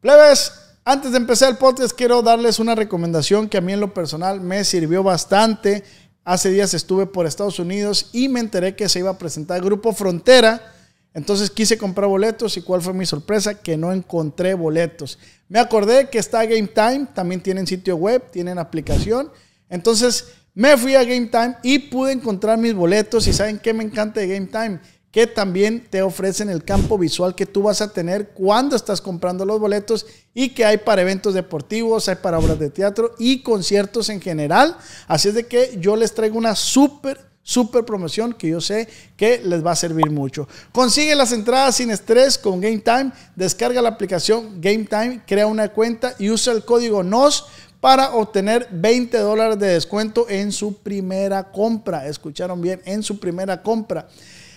Plebes, antes de empezar el podcast, quiero darles una recomendación que a mí en lo personal me sirvió bastante. Hace días estuve por Estados Unidos y me enteré que se iba a presentar Grupo Frontera. Entonces quise comprar boletos y cuál fue mi sorpresa, que no encontré boletos. Me acordé que está Game Time, también tienen sitio web, tienen aplicación. Entonces me fui a Game Time y pude encontrar mis boletos y saben qué me encanta de Game Time que también te ofrecen el campo visual que tú vas a tener cuando estás comprando los boletos y que hay para eventos deportivos, hay para obras de teatro y conciertos en general. Así es de que yo les traigo una súper, súper promoción que yo sé que les va a servir mucho. Consigue las entradas sin estrés con Game Time, descarga la aplicación Game Time, crea una cuenta y usa el código NOS para obtener 20 dólares de descuento en su primera compra. Escucharon bien, en su primera compra.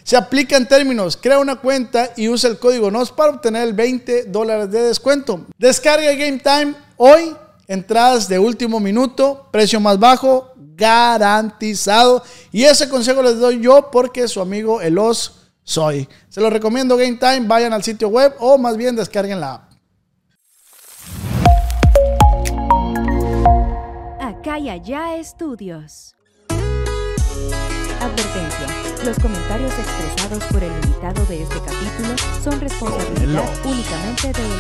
Se aplica en términos, crea una cuenta y usa el código NOS para obtener el 20 dólares de descuento. Descarga Game Time hoy, entradas de último minuto, precio más bajo, garantizado. Y ese consejo les doy yo porque su amigo Elos soy. Se lo recomiendo Game Time, vayan al sitio web o más bien descarguen la app. Acá y allá estudios. Advertencia. Los comentarios expresados por el invitado de este capítulo son responsabilidad únicamente de él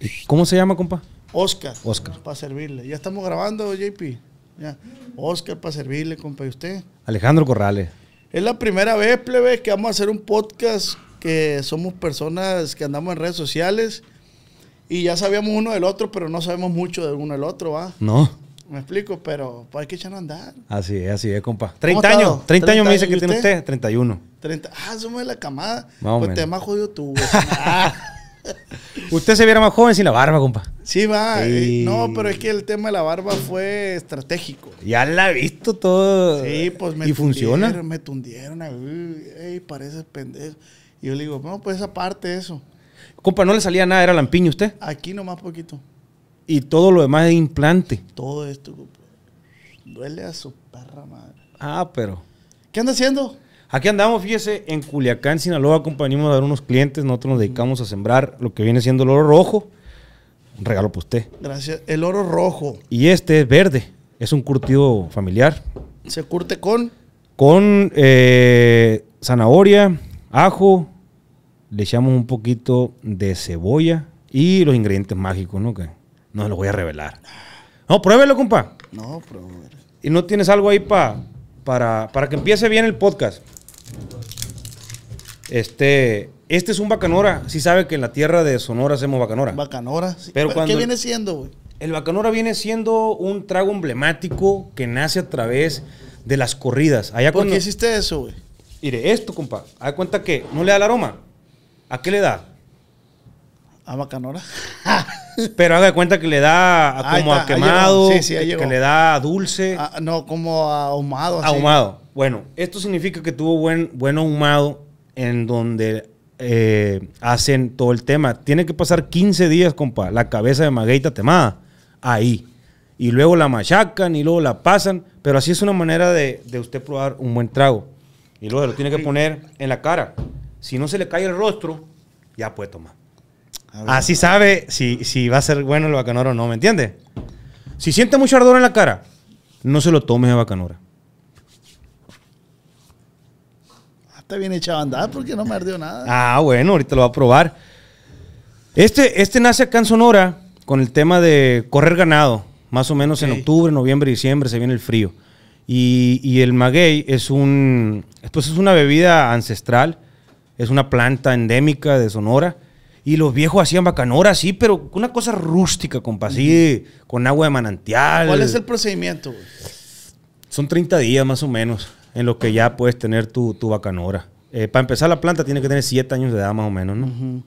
mismo. ¿Cómo se llama, compa? Oscar. Oscar. Para servirle. Ya estamos grabando, JP. Ya. Oscar para servirle, compa. ¿Y usted? Alejandro Corrales. Es la primera vez, plebe, que vamos a hacer un podcast que somos personas que andamos en redes sociales y ya sabíamos uno del otro, pero no sabemos mucho de uno del otro, ¿va? No. Me explico, pero pues hay que echar a andar. Así es, así es, compa. ¿Cómo 30 ha años. estado? 30 años me 30 dice que tiene ¿y usted? usted. 31. 30. Ah, somos de la camada. Más o pues te más jodido tú, güey. Ah, Usted se viera más joven sin la barba, compa. sí, va. Sí. eh, No, pero es que el tema de la barba fue estratégico. Ya la he visto todo. Sí, pues me ¿Y funciona? Me tundieron. Ey, pareces pendejo. Y yo le digo, no, pues esa parte, eso. Compa, no le salía nada, era lampiño usted. Aquí nomás poquito. Y todo lo demás es implante. Todo esto. Duele a su perra madre. Ah, pero. ¿Qué anda haciendo? Aquí andamos, fíjese, en Culiacán, Sinaloa, acompañamos a unos clientes. Nosotros nos dedicamos a sembrar lo que viene siendo el oro rojo. Un regalo para usted. Gracias. El oro rojo. Y este es verde. Es un curtido familiar. Se curte con. Con eh, zanahoria, ajo, le echamos un poquito de cebolla y los ingredientes mágicos, ¿no? Que no los voy a revelar. No, pruébelo, compa. No, pero. Y no tienes algo ahí pa- para, para que empiece bien el podcast. Este, este es un bacanora. Sí sabe que en la tierra de Sonora hacemos bacanora. Bacanora. sí. Pero ¿Qué cuando- viene siendo, güey? El bacanora viene siendo un trago emblemático que nace a través de las corridas. Allá ¿Por cuando- qué hiciste eso, güey? Mire, esto, compa, haz cuenta que no le da el aroma. ¿A qué le da? A Bacanora. Pero haga de cuenta que le da a como está, a quemado. Sí, sí, que, le da a dulce, Ah, no, como ahumado. así. ahumado. Bueno, esto significa que tuvo buen, buen ahumado en donde eh, hacen todo el tema. Tiene que pasar 15 días, compa, la cabeza de maguey tatemada, ahí. Y luego la machacan y luego la pasan, pero así es una manera de, de usted probar un buen trago. Y luego lo tiene que poner en la cara. Si no se le cae el rostro, ya puede tomar. Así sabe si, si va a ser bueno el bacanora o no, ¿me entiende? Si siente mucho ardor en la cara, no se lo tome de bacanora. Ah, Está bien echado a andar porque no me ardió nada. Ah, bueno, ahorita lo va a probar. Este, este nace acá en Sonora con el tema de correr ganado. Más o menos en octubre, noviembre, diciembre se viene el frío. Y, y el maguey es un, pues es una bebida ancestral, es una planta endémica de Sonora. Y los viejos hacían bacanora, sí, pero una cosa rústica, compa, así, con agua de manantial. ¿Cuál es el procedimiento, güey? Son 30 días más o menos en lo que ya puedes tener tu, tu bacanora. Eh, para empezar, la planta tiene que tener 7 años de edad más o menos, ¿no?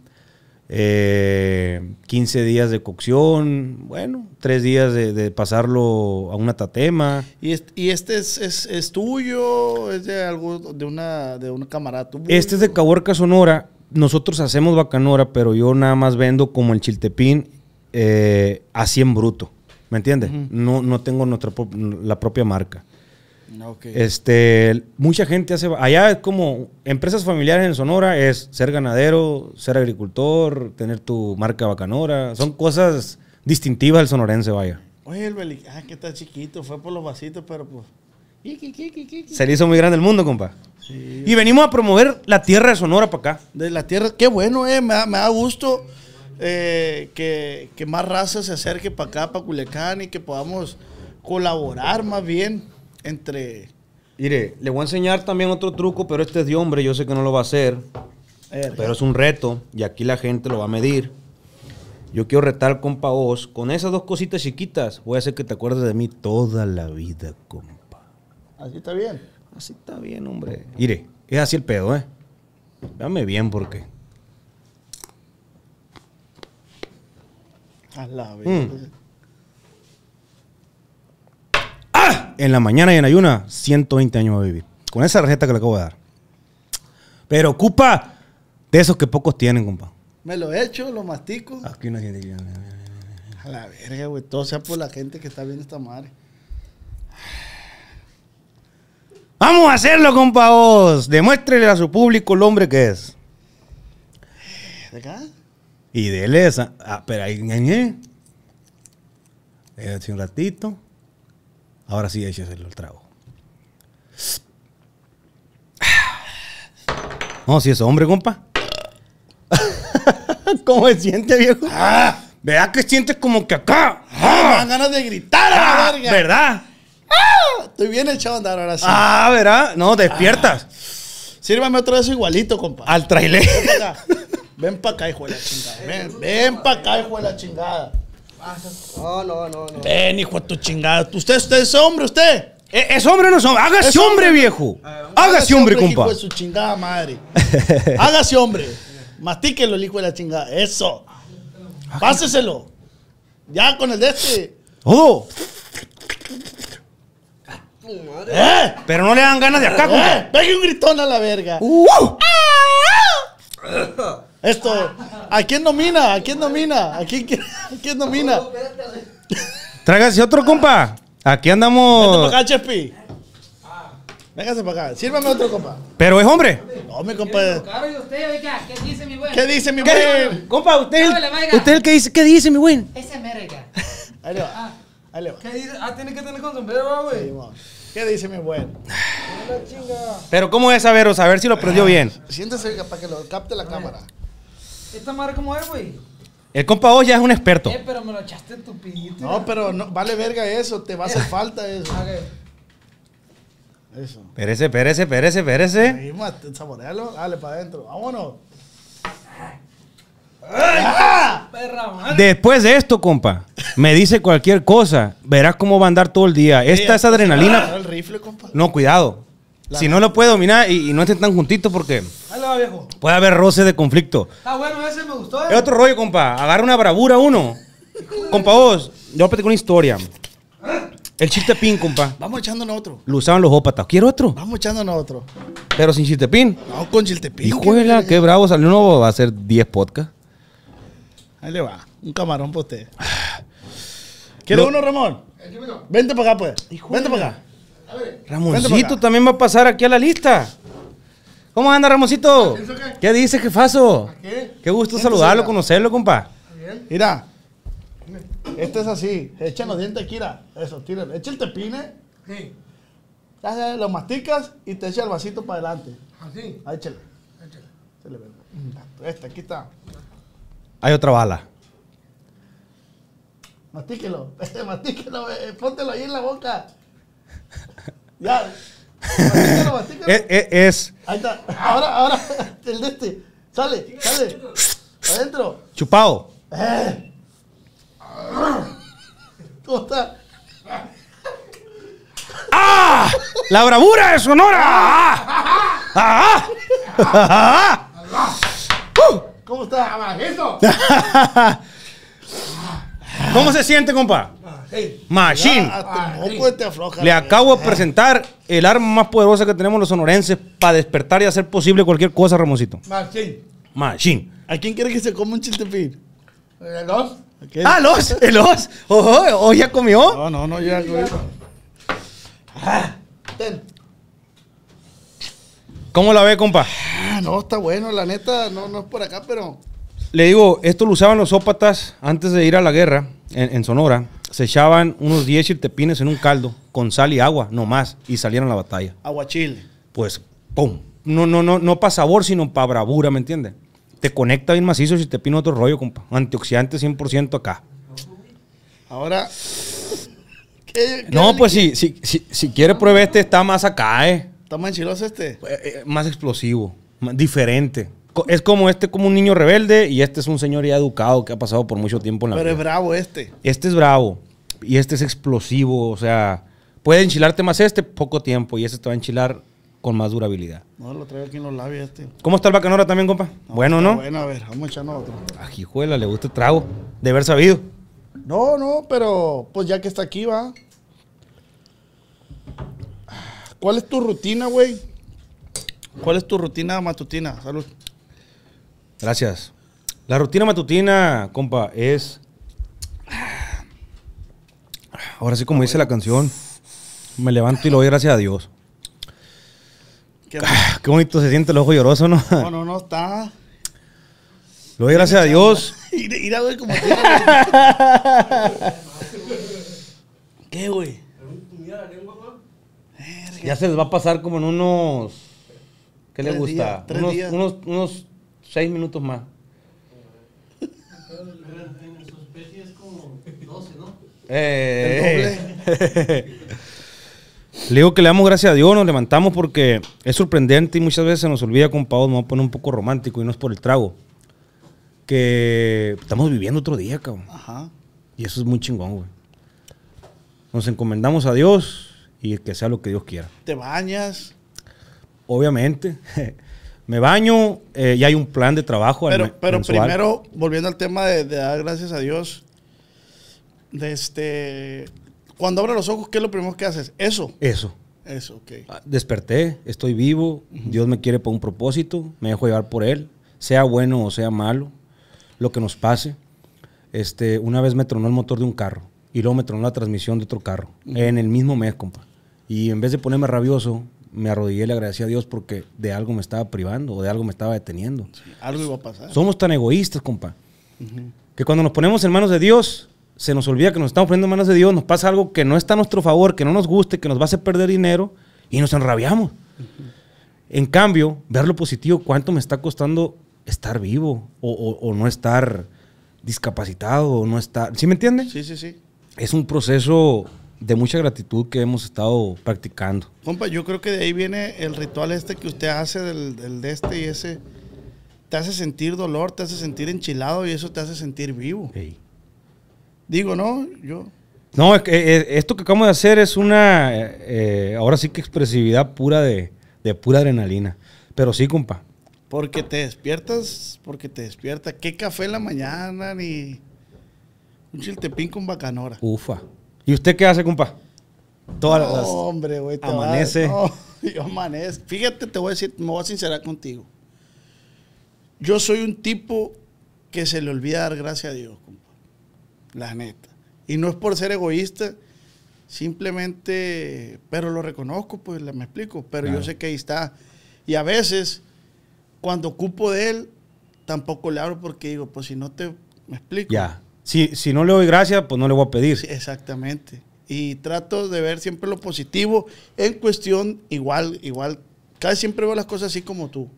Eh, 15 días de cocción, bueno, 3 días de, de pasarlo a una tatema. ¿Y este, y este es, es, es tuyo? ¿Es de algo, de una, de una camarada? Este es de Caborca, Sonora. Nosotros hacemos bacanora, pero yo nada más vendo como el chiltepín eh, así en bruto. ¿Me entiendes? no, no tengo nuestra pro- la propia marca. Ok. Este, mucha gente hace. Allá es como empresas familiares en Sonora es ser ganadero, ser agricultor, tener tu marca bacanora. Son cosas distintivas del sonorense, vaya. Oye, el Beli, ah, que está chiquito, fue por los vasitos, pero pues. Se le hizo muy grande el mundo, compa. Y venimos a promover la tierra de Sonora para acá. De la tierra, qué bueno, eh, me da, me da gusto eh, que, que más raza se acerque para acá, para Culiacán, y que podamos colaborar más bien entre. Mire, le voy a enseñar también otro truco, pero este es de hombre, yo sé que no lo va a hacer. Pero es un reto y aquí la gente lo va a medir. Yo quiero retar al compa Oz. Con esas dos cositas chiquitas voy a hacer que te acuerdes de mí toda la vida, compa. Así está bien. Así está bien, hombre. Mire, es así el pedo, ¿eh? Dame bien porque... A la vez. Mm. En la mañana y en ayuna, 120 años va a vivir. Con esa receta que le acabo de dar. Pero ocupa de esos que pocos tienen, compa. Me lo echo, lo mastico. Aquí una gente que- A la verga, güey. Todo sea por la gente que está viendo esta madre. Vamos a hacerlo, compa Oz. Demuéstrele a su público el hombre que es. ¿De acá? Y dele esa. Ah, pero ahí. Déjate un ratito. Ahora sí, écheselo el trago. No, si es hombre, compa. ¿Cómo se siente, viejo? ¡Ah! ¿Verdad que sientes como que acá? ¡Ah! Me dan ganas de gritar a la Ah, verga. ¿Verdad? Estoy bien echado a andar ahora sí. Ah, ¿verdad? No, despiertas. Sírvame otra vez igualito, compa. Al trailer. Ven pa' acá. Ven para acá, hijo de la chingada. Ven, ven para acá, hijo de la chingada. No, no, no, no. Ven, hijo de tu chingada. ¿Usted, usted es hombre, usted? ¿Es es hombre o no es hombre? Hágase Es hombre, hombre. viejo. Hágase hombre, compa. Hijo de su chingada madre. Hágase hombre. Mastíquelo, el hijo de la chingada. Eso. Páseselo. Ya con el de este. Todo. ¡Eh! Pero no le dan ganas de acá, compa. ¡Eh! Pegue un gritón a la verga. Uh. Esto. ¿A quién domina? ¿A quién domina? ¿A quién, a quién domina? Tráigase otro, compa. Aquí andamos. para acá, Chepi. Véngase para acá. Sírvame otro, compa. Pero es hombre. No, mi compa. ¿qué dice mi buen? ¿Qué dice mi ¿Qué? buen? Compa, usted es, usted es el que dice, ¿qué dice, mi buen? Ese merga. Ahí le va. Ahí le va. ¿Qué dice? Ah, tiene que tener con sombrero, güey. Simón. ¿Qué dice mi buen? Una chinga. Pero ¿cómo es saber, a ver si lo aprendió bien? Siéntese para que lo capte la cámara. ¿Esta madre cómo es, güey? El compa vos ya es un experto. Eh, pero me lo echaste tupidito. No, pero no, vale verga eso. Te va a hacer falta eso. Ok. Eso. Pérese, pérese, pérese, pérese. Ahí, ma, saborealo. Dale para adentro. Vámonos. Madre. Después de esto, compa, me dice cualquier cosa. Verás cómo va a andar todo el día. Esta es adrenalina. No, cuidado. Si no lo puede dominar y, y no estén tan juntitos porque Ahí le va, viejo. puede haber roce de conflicto. Está bueno, ese me gustó. Es otro rollo, compa. Agarra una bravura uno. Compa, vos, yo platicar una historia. El chiltepín, compa, Vamos echándonos otro. lo usaban los ópatas. ¿Quiero otro? Vamos echándonos otro. Pero sin chiltepín. Vamos con chiltepín. Hijuela, que- qué bravo salió. No va a hacer 10 podcasts. Ahí le va. Un camarón para usted. ¿Quiere uno, Ramón? Vente para acá, pues. Vente para acá. Ramoncito también va a pasar aquí a la lista. ¿Cómo anda, Ramoncito? ¿Qué dice, jefazo? ¿Qué? Qué gusto saludarlo, conocerlo, compa. Mira. Este es así. Echa los dientes aquí, mira. Eso, tírale. Echa el tepine. Sí. Lo masticas y te echa el vasito para adelante. Así. Ahí, échale. Échale. Este, aquí está. Hay otra bala. Mastíquelo. Mastíquelo. eh, Póntelo ahí en la boca. Ya. Mastíquelo, mastíquelo. Es, es- es Ahí está. Ahora, ahora, el de este. Sale, sale. Adentro. chupado. Eh. ¿Cómo está? ¡La bravura de Sonora! ¡Ah! ¡Ah! ¡Ah! ¿Cómo está? ¿Cómo se siente, compa? Machine. El te afloja. Le acabo de presentar el arma más poderosa que tenemos los sonorenses para despertar y hacer posible cualquier cosa, Ramoncito. Martín. Machine. ¿A quién quiere que se coma un chiltepín? ¿A quién? ¡Ah, los! ¡El os! ¡Ojo! ¿Hoy ya comió? No, no, no, ya, güey. Ten. ¿Cómo la ve, compa? Ah, no, está bueno, la neta, no, no es por acá, pero. Le digo, esto lo usaban los ópatas antes de ir a la guerra en, en Sonora. Se echaban unos 10 chiltepines en un caldo con sal y agua, no más, y salían a la batalla. Aguachile. Pues, ¡pum! No, no, no, no para sabor, sino para bravura, ¿me entiendes? Te conecta bien macizo si te pino otro rollo, compa. Antioxidante 100% acá. Ahora. ¿qué- qué No, pues si, si, si, si quiere pruebe este, está más acá, ¿eh? ¿Está manchiloso este? Eh, eh, Más explosivo, más diferente. Es como este, como un niño rebelde, y este es un señor ya educado que ha pasado por mucho tiempo en la Pero es vida. bravo este. Este es bravo, y este es explosivo, o sea, puede enchilarte más este poco tiempo, y este te va a enchilar con más durabilidad. No, lo traigo aquí en los labios este. ¿Cómo está el bacanora también, compa? bueno, Está ¿no? Bueno, a ver, vamos a echarnos otro. Ajijuela, le gusta el trago. De haber sabido. No, no, pero pues ya que está aquí, va. ¿Cuál es tu rutina, güey? ¿Cuál es tu rutina matutina? Salud. Gracias. La rutina matutina, compa, es. Ahora sí, como dice la canción, me levanto y lo doy gracias a Dios. ¿Qué Ah, Qué bonito se siente el ojo lloroso, ¿no? No, no, no, está. Lo doy gracias a Dios. Mira, güey, como. ¿Qué, güey? Ya se les va a pasar como en unos. ¿Qué le gusta? días, tres unos, días. unos, unos seis minutos más. En su especie es como 12, ¿no? Eh, Le digo que le damos gracias a Dios, nos levantamos porque es sorprendente y muchas veces se nos olvida, compa, me voy a poner un poco romántico y no es por el trago. Que estamos viviendo otro día, cabrón. Ajá. Y eso es muy chingón, güey. Nos encomendamos a Dios y que sea lo que Dios quiera. Te bañas. Obviamente, me baño, eh, ya hay un plan de trabajo. Pero, pero mensual. primero, volviendo al tema de, de dar gracias a Dios. De este. Cuando abres los ojos, ¿qué es lo primero que haces? Eso. Eso. Eso, ok. Ah, Desperté, estoy vivo, Dios me quiere por un propósito, me dejo llevar por Él, sea bueno o sea malo, lo que nos pase. Este, una vez me tronó el motor de un carro y luego me tronó la transmisión de otro carro, en el mismo mes, compa. Y en vez de ponerme rabioso, me arrodillé y le agradecí a Dios porque de algo me estaba privando o de algo me estaba deteniendo. Algo iba a pasar. Somos tan egoístas, compa, que cuando nos ponemos en manos de Dios, se nos olvida que nos estamos poniendo en manos de Dios, nos pasa algo que no está a nuestro favor, que no nos guste, que nos va a hacer perder dinero y nos enrabiamos. En cambio, ver lo positivo, cuánto me está costando estar vivo o, o- o no estar discapacitado o no estar... ¿Sí me entiendes? Sí, sí, sí. Es un proceso de mucha gratitud que hemos estado practicando. Compa, yo creo que de ahí viene el ritual este que usted hace del, del de este y ese. Te hace sentir dolor, te hace sentir enchilado y eso te hace sentir vivo. Digo, ¿no? Yo. No, es que, eh, esto que acabamos de hacer es una, eh, eh, ahora sí que expresividad pura de, de pura adrenalina. Pero sí, compa. Porque te despiertas, porque te despierta. ¿Qué café en la mañana? Ni un chiltepín con bacanora. Ufa. ¿Y usted qué hace, compa? Todas No, las- hombre, güey. te amanece. no, yo amanece. Fíjate, te voy a decir, me voy a sincerar contigo. Yo soy un tipo que se le olvida dar gracias a Dios, compa. La neta. Y no es por ser egoísta, simplemente, pero lo reconozco, pues le- me explico. Pero Claro. yo sé que ahí está. Y a veces, cuando ocupo de él, tampoco le hablo porque digo, pues si no te, me explico. Ya. Si, si no le doy gracias, pues no le voy a pedir. Sí, exactamente. Y trato de ver siempre lo positivo en cuestión igual, igual. Casi siempre veo las cosas así como tú.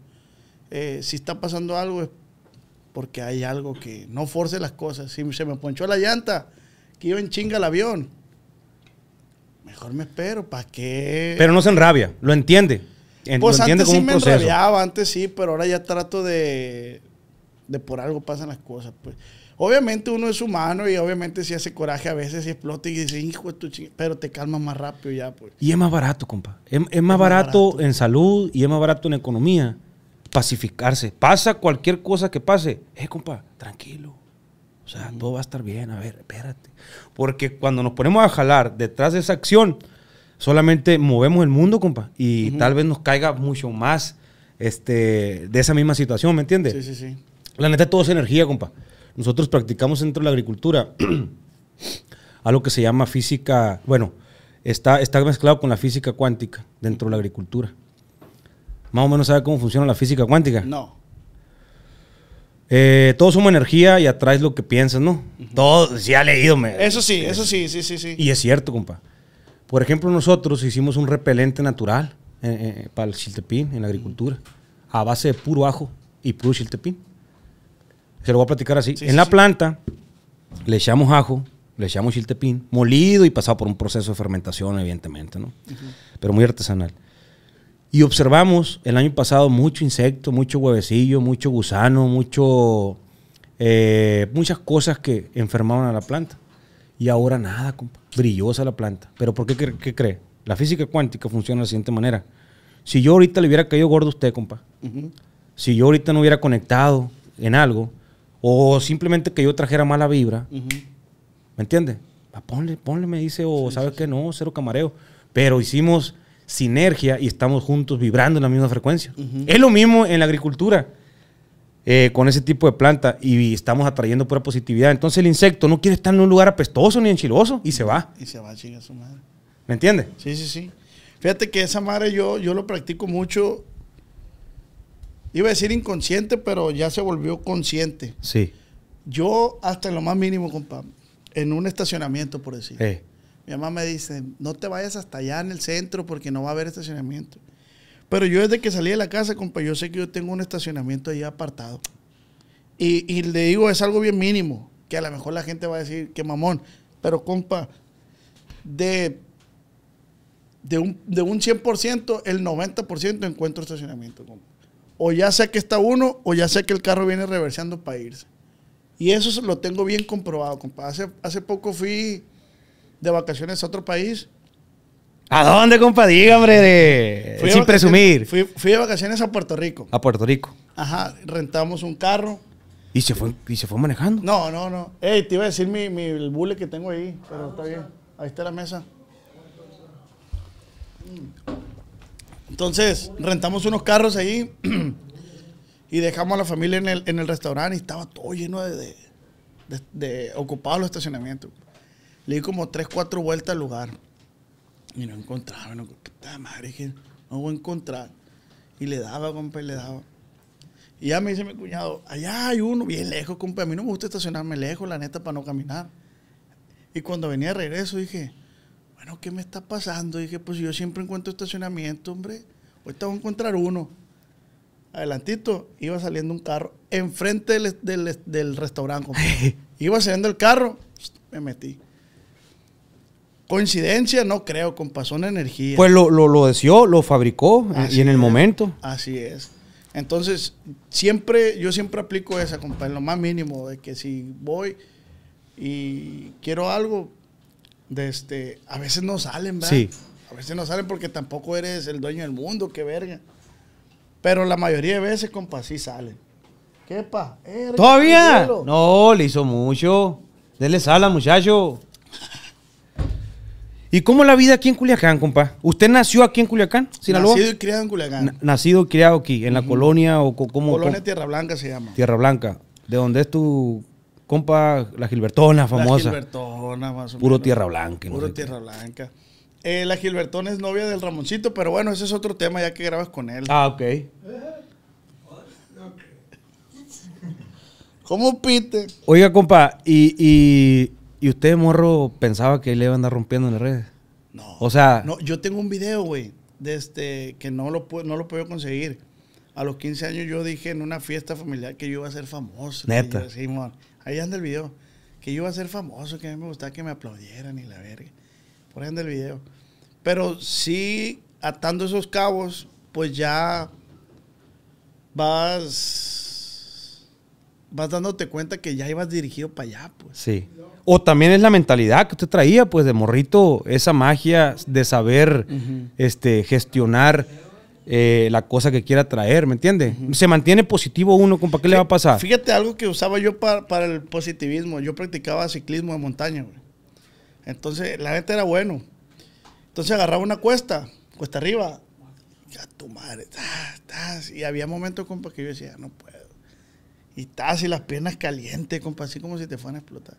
Eh, si está pasando algo es porque hay algo que no force las cosas. Si se me ponchó la llanta, que iba en chinga el avión, mejor me espero. ¿Para qué? Pero no se enrabia, lo entiende. En- pues lo entiende antes sí como un me proceso. enrabiaba, antes sí, pero ahora ya trato de, de por algo pasan las cosas. Pues. Obviamente uno es humano y obviamente si hace coraje a veces y explota y dice, hijo de tu ching-", pero te calmas más rápido ya, pues. Y es más barato, compa. Es, es más más barato, barato. en salud y es más barato en economía. Pacificarse. Pasa cualquier cosa que pase. Eh, compa, tranquilo. O sea, todo va a estar bien. A ver, espérate. Porque cuando nos ponemos a jalar detrás de esa acción, solamente movemos el mundo, compa. Y tal vez nos caiga mucho más este, de esa misma situación, ¿me entiendes? Sí, sí, sí. La neta, todo es energía, compa. Nosotros practicamos dentro de la agricultura algo que se llama física, bueno, está, está mezclado con la física cuántica dentro de la agricultura. Más o menos sabe cómo funciona la física cuántica. No. Eh, todos somos energía y atraes lo que piensas, ¿no? Todo, sí ha leído. me- Eso sí, eso sí, sí, sí, sí. Y es cierto, compa. Por ejemplo, nosotros hicimos un repelente natural eh, eh, para el chiltepín en la agricultura, a base de puro ajo y puro chiltepín. Se lo voy a platicar así. Sí, en sí, la sí. planta le echamos ajo, le echamos chiltepín, molido y pasado por un proceso de fermentación, evidentemente, ¿no? Pero muy artesanal. Y observamos el año pasado mucho insecto, mucho huevecillo, mucho gusano, mucho, eh, muchas cosas que enfermaban a la planta. Y ahora nada, compa. Brillosa la planta. ¿Pero por qué, cre- qué cree? La física cuántica funciona de la siguiente manera. Si yo ahorita le hubiera caído gordo a usted, compa, si yo ahorita no hubiera conectado en algo, o simplemente que yo trajera mala vibra, ¿me entiende? Ah, ponle, ponle, me dice, o sabes que no, cero camareo. Pero hicimos sinergia y estamos juntos vibrando en la misma frecuencia. Es lo mismo en la agricultura eh, con ese tipo de planta y estamos atrayendo pura positividad. Entonces el insecto no quiere estar en un lugar apestoso ni enchiloso y se va. Y se va a chingar su madre. ¿Me entiende? Sí, sí, sí. Fíjate que esa madre yo, yo lo practico mucho. Iba a decir inconsciente, pero ya se volvió consciente. Sí. Yo, hasta lo más mínimo, compa, en un estacionamiento, por decir. Eh, Mi mamá me dice, no te vayas hasta allá en el centro porque no va a haber estacionamiento. Pero yo desde que salí de la casa, compa, yo sé que yo tengo un estacionamiento ahí apartado. Y, y le digo, es algo bien mínimo, que a lo mejor la gente va a decir, que mamón. Pero, compa, de, de, un, de un 100%, el 90% encuentro estacionamiento, compa. O ya sé que está uno, o ya sé que el carro viene reverseando para irse. Y eso lo tengo bien comprobado, compa. Hace, hace poco fui de vacaciones a otro país. ¿A dónde, compa? Diga, hombre. de- Sin presumir. Fui, fui de vacaciones a Puerto Rico. A Puerto Rico. Ajá, rentamos un carro. Y se fue, y se fue manejando. No, no, no. Ey, te iba a decir mi, mi, el bule que tengo ahí, pero está bien. Ahí está la mesa. Entonces, rentamos unos carros ahí y dejamos a la familia en el, en el restaurante y estaba todo lleno de, de, ocupados los estacionamientos. Le di como tres, cuatro vueltas al lugar y no encontraba. No, puta madre, dije, no voy a encontrar. Y le daba, compa, y le daba. Y ya me dice mi cuñado, allá hay uno bien lejos, compa. A mí no me gusta estacionarme lejos, la neta, para no caminar. Y cuando venía de regreso dije, bueno, ¿qué me está pasando? Dije, pues yo siempre encuentro estacionamiento, hombre. Ahorita voy a encontrar uno. Adelantito, iba saliendo un carro enfrente del, del, del restaurante, iba saliendo el carro, me metí. Coincidencia, no creo, compa, son energías. Pues lo, lo, lo deseó, lo fabricó eh, Así y en el es. momento. Así es. Entonces, siempre, yo siempre aplico esa, compa, en lo más mínimo, de que si voy y quiero algo, de este, a veces no salen, ¿verdad? Sí. A veces no salen porque tampoco eres el dueño del mundo, qué verga. Pero la mayoría de veces, compa, sí salen. ¿Qué pa? Eh, ¿Todavía? No, le hizo mucho. Dele sala, muchacho. ¿Y cómo la vida aquí en Culiacán, compa? ¿Usted nació aquí en Culiacán, Sinaloa? Nacido y criado en Culiacán. Na- nacido y criado aquí, en la colonia o como Colonia Tierra Blanca se llama. Tierra Blanca. ¿De dónde es tu compa, la Gilbertona famosa? La Gilbertona, más o Puro menos. Tierra Blanca. y no Puro sé qué. Tierra Blanca. Eh, la Gilbertona es novia del Ramoncito, pero bueno, ese es otro tema ya que grabas con él. Ah, ok. ¿Cómo pite? Oiga, compa, y, y, y usted, morro, pensaba que le iba a andar rompiendo en las redes. No. O sea, No, yo tengo un video, güey, de este, que no lo, no lo puedo conseguir. A los 15 años yo dije en una fiesta familiar que yo iba a ser famoso. Neta. yo- sí. Ahí anda el video. Que yo iba a ser famoso, que a mí me gustaba que me aplaudieran y la verga. Por ahí anda el video. Pero sí, atando esos cabos, pues ya vas, vas dándote cuenta que ya ibas dirigido para allá, pues. sí. O también es la mentalidad que usted traía, pues, de morrito, esa magia de saber este, gestionar eh, la cosa que quiera traer, ¿me entiende? Se mantiene positivo uno, compa, ¿qué le va a pasar? Fíjate algo que usaba yo pa- para el positivismo. Yo practicaba ciclismo de montaña, güey. Entonces, la neta era bueno. Entonces agarraba una cuesta, cuesta arriba. Ya tu madre, tas. Y había momentos, compa, que yo decía, no puedo. Y tas, y las piernas calientes, compa, así como si te fueran a explotar.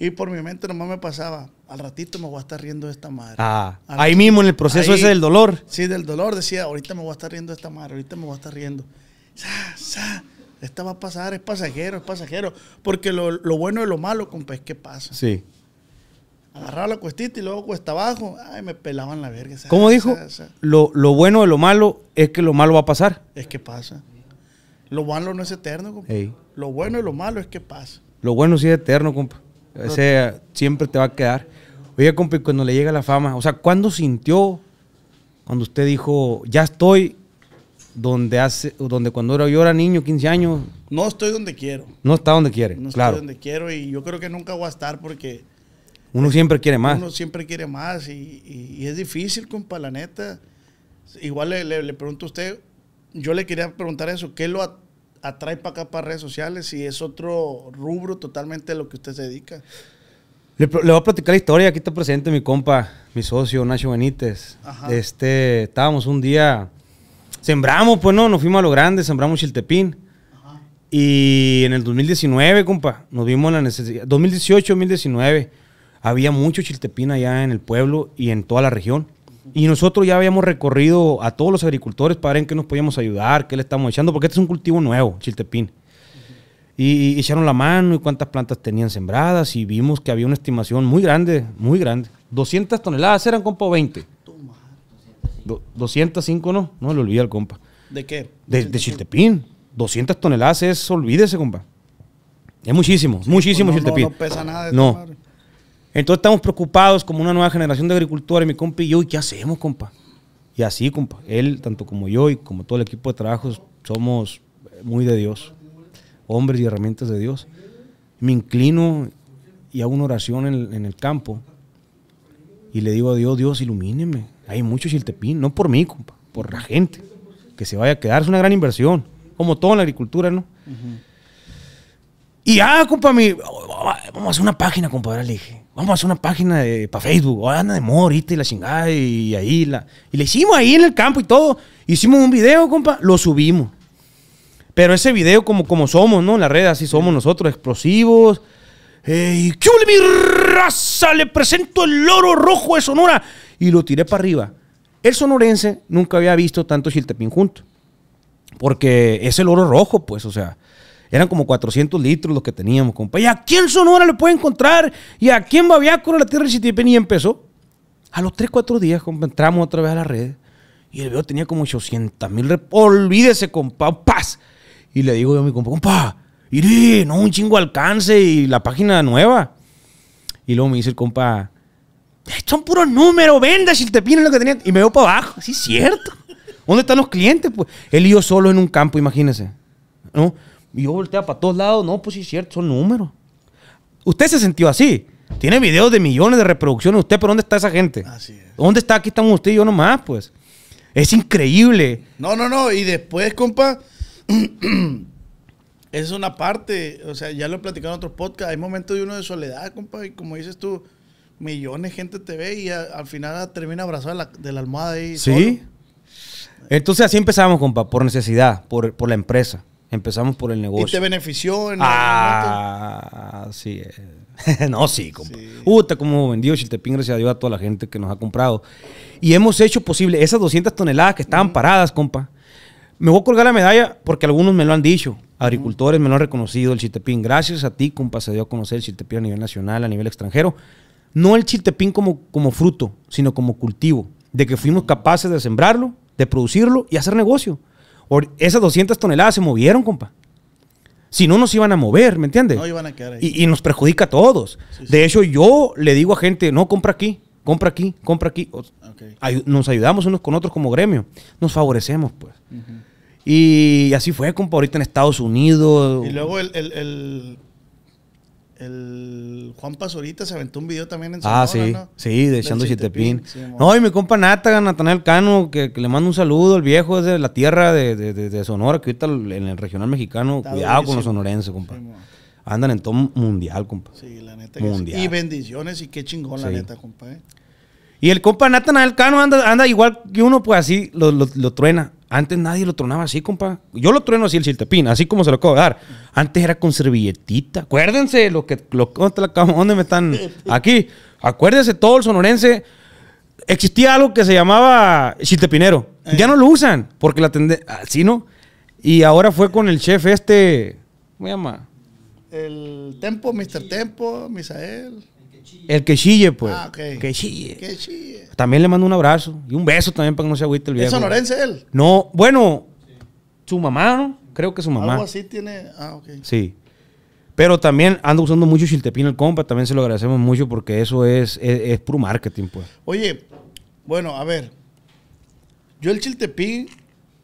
Y por mi mente nomás me pasaba, al ratito me voy a estar riendo de esta madre. Ah, Al ahí ratito- mismo en el proceso ahí- ese del dolor. Sí, del dolor. Decía, ahorita me voy a estar riendo de esta madre, ahorita me voy a estar riendo. Sa, sa, esta va a pasar, es pasajero, es pasajero. Porque lo, lo bueno y lo malo, compa, es que pasa. Sí. Agarraba la cuestita y luego cuesta abajo. Ay, me pelaban la verga. sa, ¿Cómo dijo? Lo, lo bueno de lo malo es que lo malo va a pasar. Es que pasa. Lo malo no es eterno, compa. Ey. Lo bueno y lo malo es que pasa. Lo bueno sí es eterno, compa. Ese siempre te va a quedar. Oiga, compa, y cuando le llega la fama, o sea, ¿cuándo sintió cuando usted dijo, ya estoy donde hace, donde cuando era, yo era niño, 15 años, No estoy donde quiero. no está donde quiere? No claro. estoy donde quiero y yo creo que nunca voy a estar porque Uno siempre quiere más. uno siempre quiere más y, y- y es difícil, compa, la neta. Igual le, le- le pregunto a usted, yo le quería preguntar eso, ¿qué lo atrae para acá, para redes sociales? Si es otro rubro totalmente a lo que usted se dedica. Le, le voy a platicar la historia. Aquí está presente mi compa, mi socio Nacho Benítez. Ajá. Este, estábamos un día, sembramos, pues no, nos fuimos a lo grande, sembramos Chiltepín. Y en el 2019, compa, nos vimos la necesidad. 2018, 2019, había mucho Chiltepín allá en el pueblo y en toda la región. Y nosotros ya habíamos recorrido a todos los agricultores para ver en qué nos podíamos ayudar, qué le estamos echando, porque este es un cultivo nuevo, Chiltepín. Y, y echaron la mano y cuántas plantas tenían sembradas y vimos que había una estimación muy grande, muy grande. 200 toneladas eran, compa, o 20. Do- 205, no, no le olvida al compa. ¿De qué? De, de Chiltepín. 200 toneladas es, olvídese, compa. Es muchísimo, muchísimo Pues no, no, Chiltepín. no pesa nada de No. madre. Entonces estamos preocupados como una nueva generación de agricultores, mi compa y yo, ¿y qué hacemos, compa? Y así, compa, él, tanto como yo y como todo el equipo de trabajo, somos muy de Dios, hombres y herramientas de Dios. Me inclino y hago una oración en, en el campo y le digo a Dios, Dios, ilumíneme. Hay mucho chiltepín, no por mí, compa, por la gente, que se vaya a quedar. Es una gran inversión, como todo en la agricultura, ¿no? Y ya, compa, mi, vamos a hacer una página, compadre, le dije. Vamos a hacer una página para Facebook. Oh, anda de moda ahorita y la chingada. Y, ahí la. Y le hicimos ahí en el campo y todo. Hicimos un video, compa. Lo subimos. Pero ese video, como, como somos, ¿no? En las redes, así somos nosotros, explosivos. Eh, ¿Qué ole, mi raza? Le presento el loro rojo de Sonora. Y lo tiré para arriba. El sonorense nunca había visto tanto chiltepín junto. Porque es el oro rojo, pues, o sea, eran como 400 litros los que teníamos, compa. ¿Y a quién Sonora le puede encontrar? ¿Y a quién Babiácora la tierra del Chiltepín? Y empezó. A los 3, 4 días, compa, entramos otra vez a la red. Y el video tenía como 800 mil. Olvídese, compa, paz. Y le digo yo a mi compa, compa, iré, no, un chingo alcance y la página nueva. Y luego me dice el compa, son puros números, venda Chiltepín es lo que tenía. Y me veo para abajo, sí, cierto. ¿Dónde están los clientes? Pues él y yo solo en un campo, imagínese. ¿No? Y yo volteaba para todos lados, no, pues sí, es cierto, son números. Usted se sintió así. Tiene videos de millones de reproducciones. ¿Usted, pero dónde está esa gente? Así es. ¿Dónde está? Aquí estamos usted y yo nomás, pues. Es increíble. No, no, no. Y después, compa, es una parte, o sea, ya lo he platicado en otros podcasts, hay momentos de uno de soledad, compa, y como dices tú, millones de gente te ve y a- al final termina abrazado de la, de la almohada ahí. Sí. Entonces así empezamos, compa, por necesidad, por, por la empresa. Empezamos por el solo. Y negocio. te benefició en. Ah, sí. eh. no, sí, compa. Puta, como vendido Chiltepín, gracias a Dios, a toda la gente que nos ha comprado. Y hemos hecho posible esas 200 toneladas que estaban paradas, compa. Me voy a colgar la medalla porque algunos me lo han dicho. Agricultores me lo han reconocido el Chiltepín. Gracias a ti, compa, se dio a conocer el Chiltepín a nivel nacional, a nivel extranjero. No el Chiltepín como, como fruto, sino como cultivo. De que fuimos capaces de sembrarlo, de producirlo y hacer negocio. Esas 200 toneladas se movieron, compa. Si no, nos iban a mover, ¿me entiendes? No iban a quedar ahí. Y, y nos perjudica a todos. De hecho, yo le digo a gente, no, compra aquí, compra aquí, compra aquí. O- Ok. ayu- nos ayudamos unos con otros como gremio. Nos favorecemos, pues. Y así fue, compa, ahorita en Estados Unidos. Y luego el, el, el, el Juan Pazurita se aventó un video también en Ah, Sonora, sí, ¿no? sí, de echando. Sí, mo. no, y mi compa Nata, Natanael Cano, que, que le mando un saludo, el viejo es de la tierra de, de- de- de Sonora, que ahorita en el regional mexicano, Está cuidado con los sonorenses, compa. Sí. Andan en todo mundial, compa. Sí, la neta. que sí. Mundial. Y bendiciones y qué chingón, la neta, compa. ¿eh? Y el compa Natanael Cano anda, anda igual que uno, pues así lo, lo- lo truena. Antes nadie lo tronaba así, compa. Yo lo trueno así el chiltepín, así como se lo acabo de dar. Antes era con servilletita. Acuérdense lo que, lo, ¿dónde, me están? Aquí. Acuérdense todo el sonorense. Existía algo que se llamaba chiltepinero. Ya no lo usan, porque la tende... Así, ¿no? Y ahora fue con el chef este... ¿Cómo se llama? El Tempo, Mr. Tempo, Misael. El que chille, pues. Ah, ok. Que chille. Qué chille. También le mando un abrazo y un beso también para que no se agüite el viejo. ¿Es sonorense él? No, bueno, su mamá, ¿no? Creo que su mamá. Algo así tiene. Ah, ok. Sí. Pero también anda usando mucho chiltepín el compa, también se lo agradecemos mucho porque eso es, es, es puro marketing, pues. Oye, bueno, a ver. Yo el chiltepín,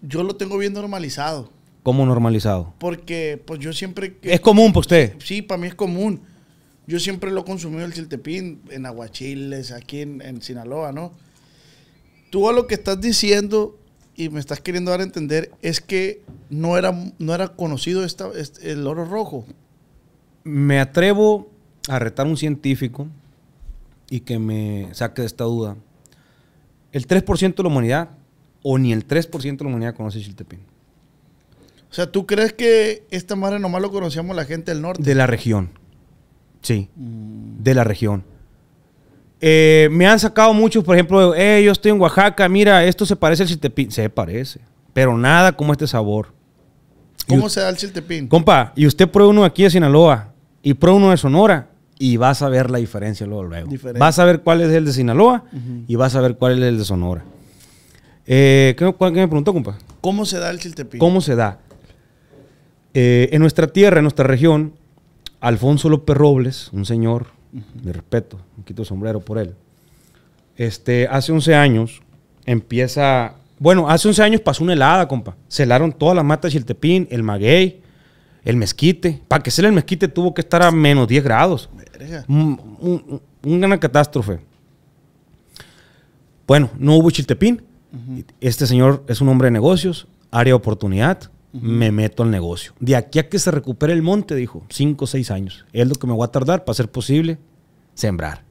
yo lo tengo bien normalizado. Como normalizado. Porque, pues yo siempre. que- Es común para usted. Sí, para mí es común. Yo siempre lo he consumido el chiltepín en Aguachiles, aquí en, en Sinaloa, ¿no? Tú a lo que estás diciendo y me estás queriendo dar a entender es que no era, no era conocido esta, este- el oro rojo. Me atrevo a retar a un científico y que me saque de esta duda. El 3% de la humanidad, o ni el 3% de la humanidad conoce chiltepín. O sea, ¿tú crees que esta madre nomás lo conocíamos la gente del norte? De la región. Sí, de la región. Eh, me han sacado muchos, por ejemplo, eh, yo estoy en Oaxaca, mira, esto se parece al chiltepín. Se parece, pero nada como este sabor. ¿Cómo Y- se da el chiltepín? Compa, y usted prueba uno aquí de Sinaloa y prueba uno de Sonora y vas a ver la diferencia luego. luego. Diferente. Vas a ver cuál es el de Sinaloa y vas a ver cuál es el de Sonora. Eh, ¿qué, cuál- qué me preguntó, compa? ¿Cómo se da el chiltepín? ¿Cómo se da? Eh, en nuestra tierra, en nuestra región, Alfonso López Robles, un señor, de respeto, me quito el sombrero por él, este, hace 11 años empieza... Bueno, hace 11 años pasó una helada, compa. Se helaron todas las matas de Chiltepín, el maguey, el mezquite. Para que sea el mezquite tuvo que estar a menos 10 grados. Un- un- un- una catástrofe. Bueno, no hubo Chiltepín. Este señor es un hombre de negocios, área de oportunidad. Me meto al negocio. De aquí a que se recupere el monte, dijo, cinco o seis años. Es lo que me voy a tardar para ser posible sembrar.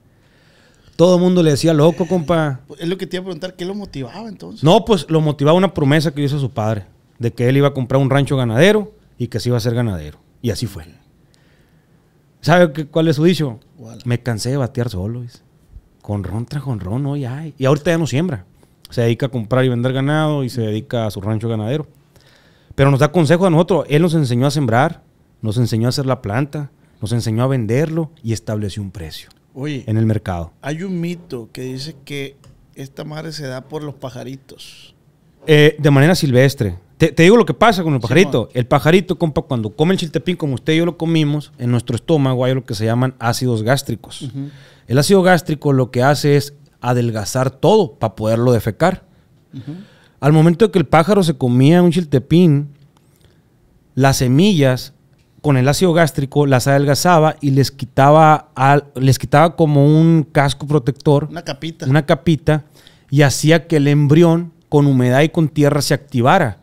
Todo el mundo le decía loco, compa. Es lo que te iba a preguntar, ¿qué lo motivaba entonces? No, pues lo motivaba una promesa que hizo su padre, de que él iba a comprar un rancho ganadero y que se iba a ser ganadero. Y así fue. ¿Sabe qué- cuál es su dicho? Me cansé de batear solo, dice. Con ron tras con ron, hoy hay. Y ahorita ya no siembra. Se dedica a comprar y vender ganado y se dedica a su rancho ganadero. Pero nos da consejos a nosotros. Él nos enseñó a sembrar, nos enseñó a hacer la planta, nos enseñó a venderlo y estableció un precio Oye, en el mercado. hay un mito que dice que esta madre se da por los pajaritos. Eh, de manera silvestre. Te, te digo lo que pasa con el pajarito. El pajarito, compa, cuando come el chiltepín, como usted y yo lo comimos, en nuestro estómago hay lo que se llaman ácidos gástricos. El ácido gástrico lo que hace es adelgazar todo para poderlo defecar. Al momento de que el pájaro se comía un chiltepín, las semillas con el ácido gástrico las adelgazaba y les quitaba, al- les quitaba como un casco protector Una capita. una capita y hacía que el embrión con humedad y con tierra se activara.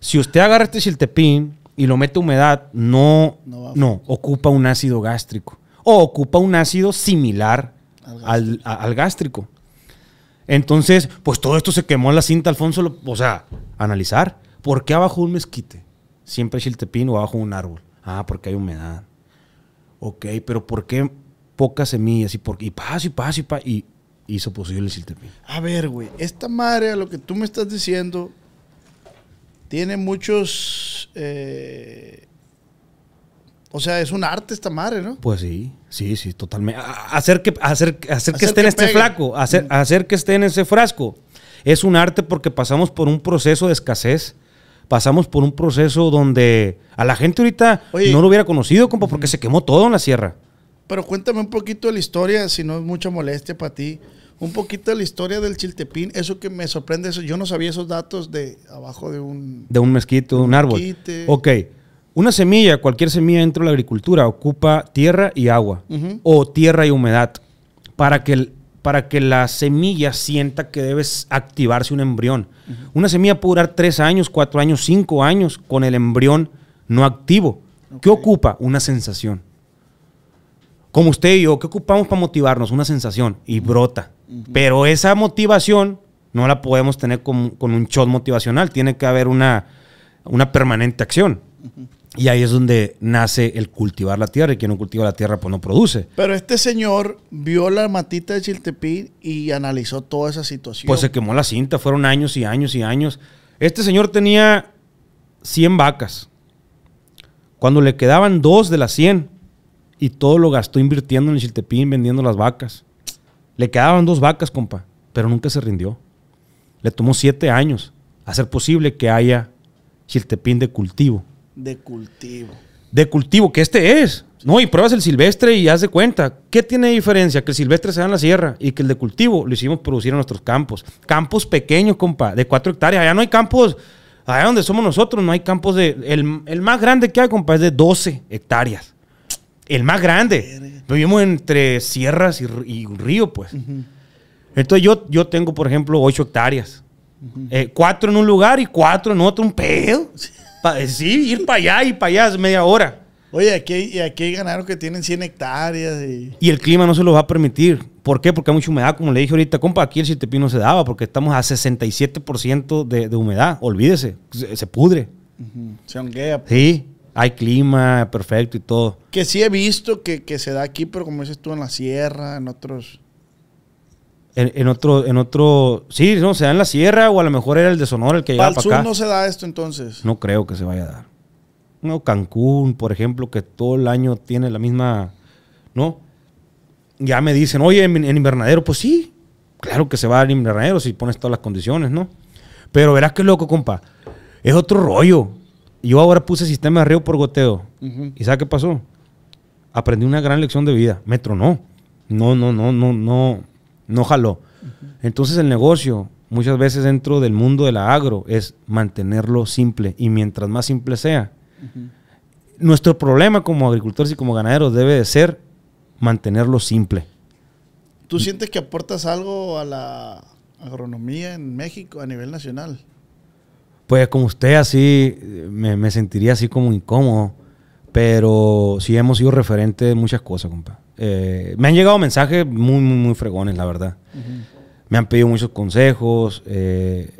Si usted agarra este chiltepín y lo mete a humedad, no, No no, ocupa un ácido gástrico. O ocupa un ácido similar Al al, a- al gástrico. Entonces, pues todo esto se quemó en la cinta, Alfonso. lo- o sea, analizar. ¿Por qué abajo un mezquite? Siempre chiltepín o abajo un árbol. Ah, porque hay humedad. Ok, pero ¿por qué pocas semillas? Y, por, y paz, y paz, y paz. Y hizo posible el chiltepín. A ver, güey, esta madre, a lo que tú me estás diciendo, tiene muchos... eh, o sea, es un arte esta madre, ¿no? Pues sí, sí, sí, totalmente. Hacer que, hacer, hacer que Hacer esté en que este flaco, hacer, hacer que esté en ese frasco. Es un arte porque pasamos por un proceso de escasez. Pasamos por un proceso donde a la gente ahorita Oye. no lo hubiera conocido, compa, porque se quemó todo en la sierra. Pero cuéntame un poquito de la historia, si no es mucha molestia para ti. Un poquito de la historia del chiltepín. Eso que me sorprende, eso yo no sabía esos datos de abajo de un... De un mezquite, de un árbol. mezquite. Ok. Una semilla, cualquier semilla dentro de la agricultura, ocupa tierra y agua. O tierra y humedad. Para que, el- para que la semilla sienta que debes activarse un embrión. Una semilla puede durar tres años, cuatro años, cinco años con el embrión no activo. ¿Qué ocupa? Una sensación. Como usted y yo, ¿qué ocupamos para motivarnos? Una sensación. Y brota. Pero esa motivación No la podemos tener con, con un shot motivacional. Tiene que haber una, una permanente acción. Y ahí es donde nace el cultivar la tierra. Y quien no cultiva la tierra, pues no produce. Pero este señor vio la matita de Chiltepín y analizó toda esa situación. Pues se quemó la cinta. Fueron años y años y años. Este señor tenía 100 vacas. Cuando le quedaban dos de las 100 y todo lo gastó invirtiendo en el Chiltepín, vendiendo las vacas. Le quedaban dos vacas, compa, pero nunca se rindió. Le tomó siete años hacer posible que haya Chiltepín de cultivo. De cultivo. De cultivo, que este es. No, y pruebas el silvestre y haz de cuenta. ¿Qué tiene diferencia? Que el silvestre se da en la sierra y que el de cultivo lo hicimos producir en nuestros campos. Campos pequeños, compa, de cuatro hectáreas. Allá no hay campos, allá donde somos nosotros, no hay campos de. El, el más grande que hay, compa, es de 12 hectáreas. El más grande. Vivimos entre sierras y, un río, pues. Entonces yo, yo tengo, por ejemplo, 8 hectáreas. Eh, cuatro en un lugar y cuatro en otro, un pedo. Pa- sí, ir para allá y para allá es media hora. Oye, aquí aquí hay ganaderos que tienen 100 hectáreas y... Y el clima no se lo va a permitir. ¿Por qué? Porque hay mucha humedad, como le dije ahorita, compa, aquí el Chiltepín no se daba porque estamos a 67% de, de humedad. Olvídese, se, se pudre. Se honguea. Sí, hay clima perfecto y todo. Que sí he visto que, que se da aquí, pero como dices tú, en la sierra, en otros... En, en otro, en otro, sí, no, se da en la sierra o a lo mejor era el de Sonora el que Para llegaba para sur acá. no se da esto entonces. No creo que se vaya a dar. No, Cancún, por ejemplo, que todo el año tiene la misma, ¿no? Ya me dicen, oye, en, en invernadero, pues sí, claro que se va al invernadero si pones todas las condiciones, ¿no? Pero verás qué loco, compa. Es otro rollo. Yo ahora puse sistema de río por goteo. ¿Y sabes qué pasó? Aprendí una gran lección de vida. Me tronó. No, no, no, no, no, no jaló. Entonces el negocio, muchas veces dentro del mundo de la agro, es mantenerlo simple. Y mientras más simple sea, nuestro problema como agricultores y como ganaderos debe de ser mantenerlo simple. ¿Tú sientes que aportas algo a la agronomía en México a nivel nacional? Pues como usted así, me, me sentiría así como incómodo, pero sí hemos sido referentes de muchas cosas, compa. Eh, me han llegado mensajes muy, muy, muy fregones, la verdad. Me han pedido muchos consejos. eh,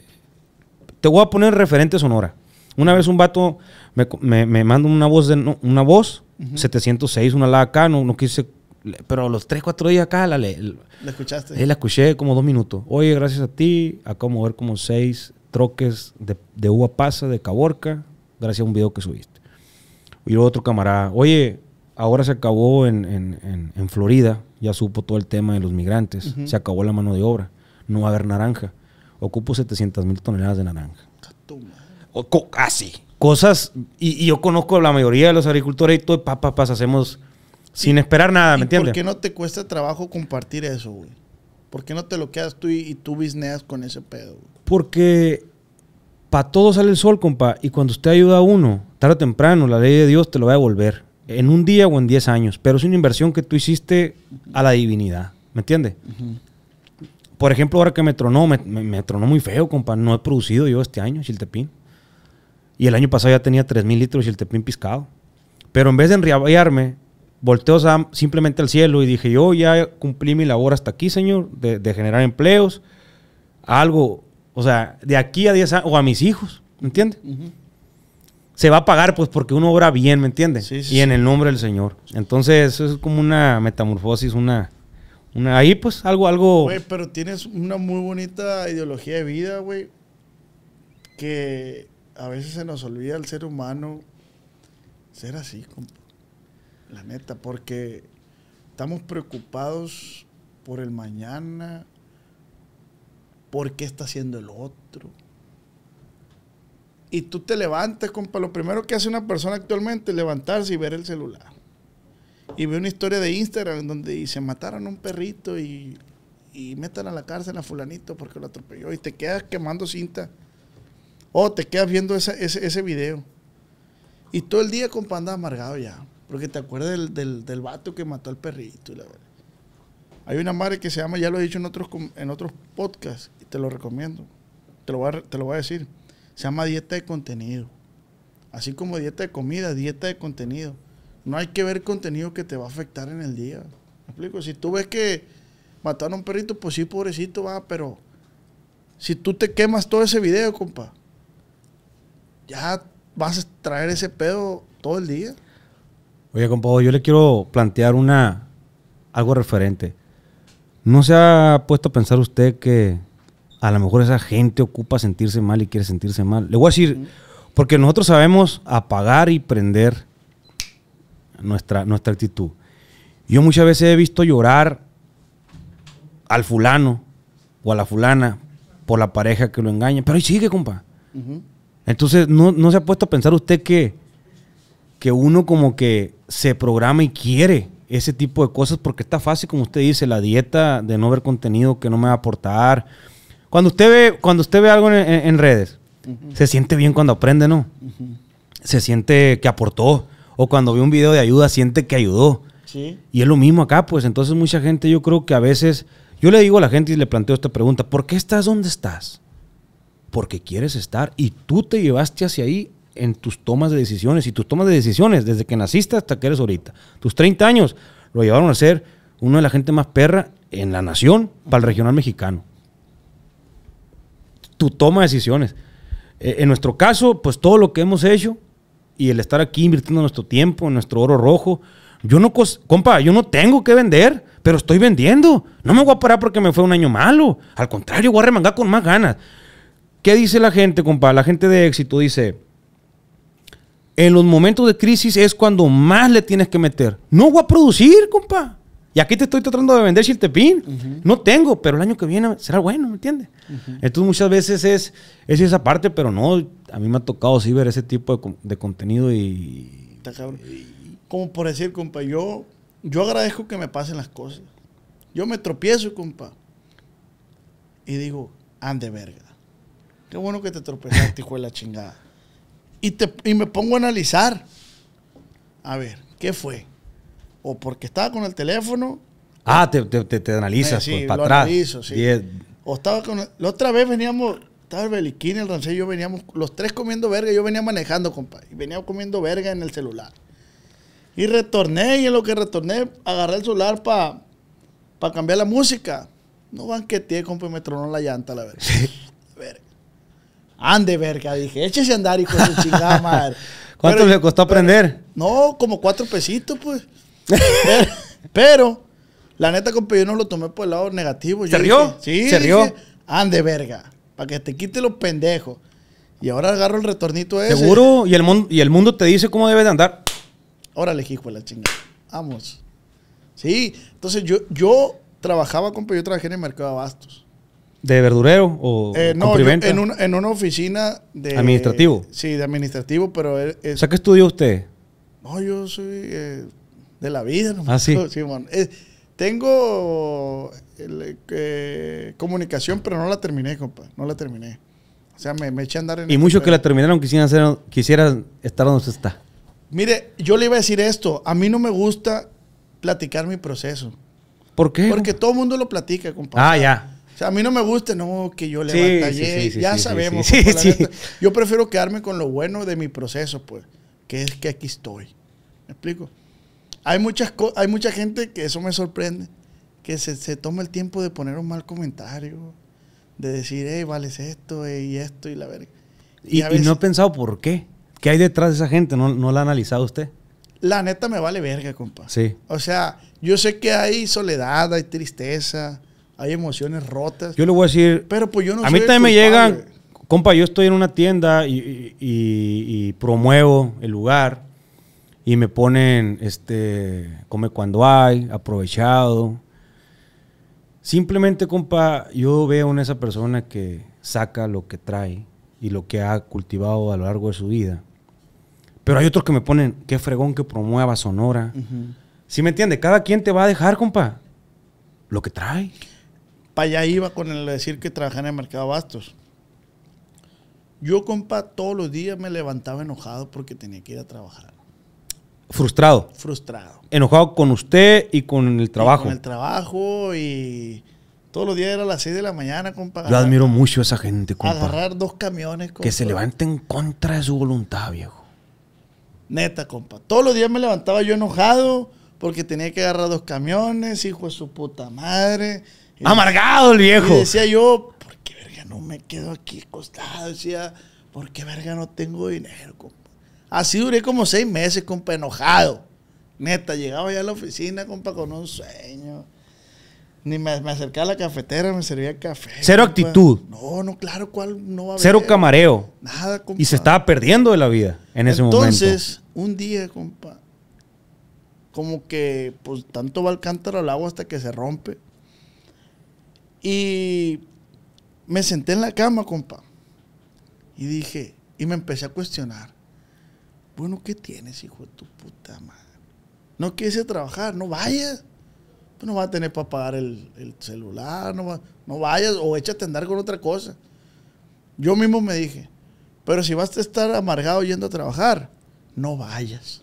te voy a poner referente Sonora. Una vez un vato me, me, me manda una voz, de, no, una voz 706, una la acá, no, no quise, pero los 3, 4 días acá la, le- ¿La escuchaste? Ahí la escuché como dos minutos. Oye, gracias a ti, acabo de mover como seis troques de, de uva pasa de Caborca, gracias a un video que subiste. Y otro camarada, oye, ahora se acabó en, en- en- en Florida, ya supo todo el tema de los migrantes, se acabó la mano de obra, no va a haber naranja. Ocupo 700 mil toneladas de naranja. O co- así. Cosas, y, y yo conozco la mayoría de los agricultores y todo, papá, pas, hacemos sin esperar nada, ¿Y ¿me entiendes? ¿Por qué no te cuesta trabajo compartir eso, güey? ¿Por qué no te lo quedas tú y, y tú bisneas con ese pedo, güey? Porque para todo sale el sol, compa. Y cuando usted ayuda a uno, tarde o temprano, la ley de Dios te lo va a devolver. En un día o en 10 años. Pero es una inversión que tú hiciste a la divinidad. ¿Me entiendes? Por ejemplo, ahora que me tronó, me, me- me tronó muy feo, compa. No he producido yo este año chiltepín. Y el año pasado ya tenía 3 mil litros de chiltepín piscado. Pero en vez de enriabarme, volteo simplemente al cielo y dije, yo ya cumplí mi labor hasta aquí, señor, de, de generar empleos, algo, o sea, de aquí a 10 años, o a mis hijos, ¿me entiendes? Se va a pagar, pues, porque uno obra bien, ¿me entiendes? Sí, sí, y en el nombre del Señor. Entonces, eso es como una metamorfosis, una... una ahí, pues, algo, algo... Güey, pero tienes una muy bonita ideología de vida, güey. Que a veces se nos olvida al ser humano ser así, compa. La neta, porque estamos preocupados por el mañana, por qué está haciendo el otro. Y tú te levantas, compa. Lo primero que hace una persona actualmente es levantarse y ver el celular. Y ve una historia de Instagram donde dice mataron a un perrito y, y metan a la cárcel a fulanito porque lo atropelló. Y te quedas quemando cinta. O te quedas viendo esa- ese, ese video. Y todo el día, compa, andas amargado ya. Porque te acuerdas del, del, del vato que mató al perrito. Hay una madre que se llama, ya lo he dicho en otros, en otros podcasts, y te lo recomiendo. Te lo, voy a, te lo voy a decir. Se llama dieta de contenido. Así como dieta de comida, dieta de contenido. No hay que ver contenido que te va a afectar en el día. ¿Me explico? Si tú ves que mataron a un perrito, pues sí, pobrecito, va, pero Si tú te quemas todo ese video, compa, ya vas a traer ese pedo todo el día. Oye, compa, yo le quiero plantear una algo referente. ¿No se ha puesto a pensar usted que a lo mejor esa gente ocupa sentirse mal y quiere sentirse mal? Le voy a decir, porque nosotros sabemos apagar y prender nuestra, nuestra actitud. Yo muchas veces he visto llorar al fulano o a la fulana por la pareja que lo engaña, pero ahí sigue, compa. Entonces, ¿no, no se ha puesto a pensar usted que, que uno como que se programa y quiere ese tipo de cosas porque está fácil, como usted dice, la dieta de no ver contenido que no me va a aportar. Cuando usted ve, cuando usted ve algo en, en- en redes, se siente bien cuando aprende, ¿no? Se siente que aportó. O cuando ve un video de ayuda, siente que ayudó. Sí. Y es lo mismo acá, pues entonces mucha gente, yo creo que a veces, yo le digo a la gente y le planteo esta pregunta, ¿por qué estás donde estás? Porque quieres estar y tú te llevaste hacia ahí en tus tomas de decisiones y tus tomas de decisiones desde que naciste hasta que eres ahorita. Tus 30 años lo llevaron a ser uno de la gente más perra en la nación para el regional mexicano. Toma de decisiones. Eh, en nuestro caso, pues todo lo que hemos hecho y el estar aquí invirtiendo nuestro tiempo, nuestro oro rojo. Yo no, compa, yo no tengo que vender, pero estoy vendiendo. No me voy a parar porque me fue un año malo. Al contrario, voy a remangar con más ganas. ¿Qué dice la gente, compa? La gente de éxito dice, en los momentos de crisis es cuando más le tienes que meter. No voy a producir, compa. Y aquí te estoy tratando de vender chiltepín. No tengo, pero el año que viene será bueno, ¿me entiendes? Entonces muchas veces es, es esa parte, pero no, a mí me ha tocado sí ver ese tipo de contenido y... Está cabrón. Como por decir, compa, yo, yo agradezco que me pasen las cosas. Yo me tropiezo, compa. Y digo, ande verga. Qué bueno que te tropezaste, hijo de la chingada. Y, te, y me pongo a analizar. A ver, ¿qué fue? O porque estaba con el teléfono, Ah, te, te, te- te analizas Eh, sí, pues, para lo atrás. analizo, sí. Diez- o estaba con... La otra vez veníamos... Estaba el Beliquín, el Rancé yo veníamos... Los tres comiendo verga. Yo venía manejando, compa. Y venía comiendo verga en el celular. Y retorné. Y en lo que retorné, agarré el celular para cambiar la música. No banqueteé, compa, y me tronó la llanta, la verga. verga. Ande, verga. Dije, échese a andar, hijo de su chingada madre. ¿Cuánto Pero- le costó aprender? no, como cuatro pesitos, pues. Pero, pero, la neta, compa, yo no lo tomé por el lado negativo. ¿Se Yo rió? dije, sí. ¿Se rió? dije, Ande, verga. Para que te quite los pendejos. Y ahora agarro el retornito ese. Seguro, y el, mundo, y el mundo te dice cómo debes de andar. Órale, hijo de la chingada. Vamos. Sí, entonces yo, yo trabajaba, compa, yo trabajé en el mercado de abastos. ¿De verdurero o Eh, no, yo en, una, en una oficina de... ¿Administrativo? Sí, de administrativo, pero es... es- O sea, ¿qué estudió usted? No, yo soy eh, de la vida. No Ah, sí. Simón. Eh, tengo el, eh, comunicación, pero no la terminé, compa. No la terminé. O sea, me, me eché a andar en... Y muchos que la terminaron quisieran, hacer, quisieran estar donde está. Mire, yo le iba a decir esto. A mí no me gusta platicar mi proceso. ¿Por qué? Porque todo el mundo lo platica, compa. Ah, ya. O sea, a mí no me gusta, no, que yo le Sí, batallé. sí, sí, ya sabemos. compa. Yo prefiero quedarme con lo bueno de mi proceso, pues. Que es que aquí estoy. ¿Me explico? Hay, muchas co- hay mucha gente que eso me sorprende. Que se, se toma el tiempo de poner un mal comentario. De decir, hey, vales esto y esto y la verga. Y, a y veces- no he pensado por qué. ¿Qué hay detrás de esa gente? ¿No, no la ha analizado usted? La neta me vale verga, compa. Sí. O sea, yo sé que hay soledad, hay tristeza, hay emociones rotas. Yo le voy a decir, pero pues yo no a mí también me llegan, compa, yo estoy en una tienda y- y promuevo el lugar y me ponen, este, come cuando hay, aprovechado. Simplemente, compa, yo veo en esa persona que saca lo que trae y lo que ha cultivado a lo largo de su vida. Pero hay otros que me ponen, qué fregón que promueva Sonora. Ujú. ¿Sí me entiende? Cada quien te va a dejar, compa, lo que trae. Para allá iba con el decir que trabajaba en el mercado Bastos. Yo, compa, todos los días me levantaba enojado porque tenía que ir a trabajar. Frustrado. Frustrado. enojado con usted y con el trabajo. Y con el trabajo y todos los días era a las 6 de la mañana, compa. Yo admiro mucho a esa gente, compa. Agarrar dos camiones, compa. Que se levanta en contra de su voluntad, viejo. Neta, compa. Todos los días me levantaba yo enojado porque tenía que agarrar dos camiones, hijo de su puta madre. Y- Amargado el Y viejo. decía yo, ¿por qué verga no me quedo aquí acostado? Decía, ¿por qué verga no tengo dinero, compa? Así duré como seis meses, compa, enojado. Neta, llegaba ya a la oficina, compa, con un sueño. Ni me, me acercaba a la cafetera, me servía café. Cero compa. actitud. No, no, claro, ¿cuál no va a haber? Cero camareo. Nada, compa. Y se estaba perdiendo de la vida en ese momento. Entonces, un día, compa, como que, pues, tanto va el cántaro al agua hasta que se rompe. Y me senté en la cama, compa. Y dije, y me empecé a cuestionar. Bueno, ¿qué tienes, hijo de tu puta madre? No quieres trabajar, no vayas. Pues no vas a tener para pagar el, el celular, no, va- no vayas o échate a andar con otra cosa. Yo mismo me dije, pero si vas a estar amargado yendo a trabajar, no vayas.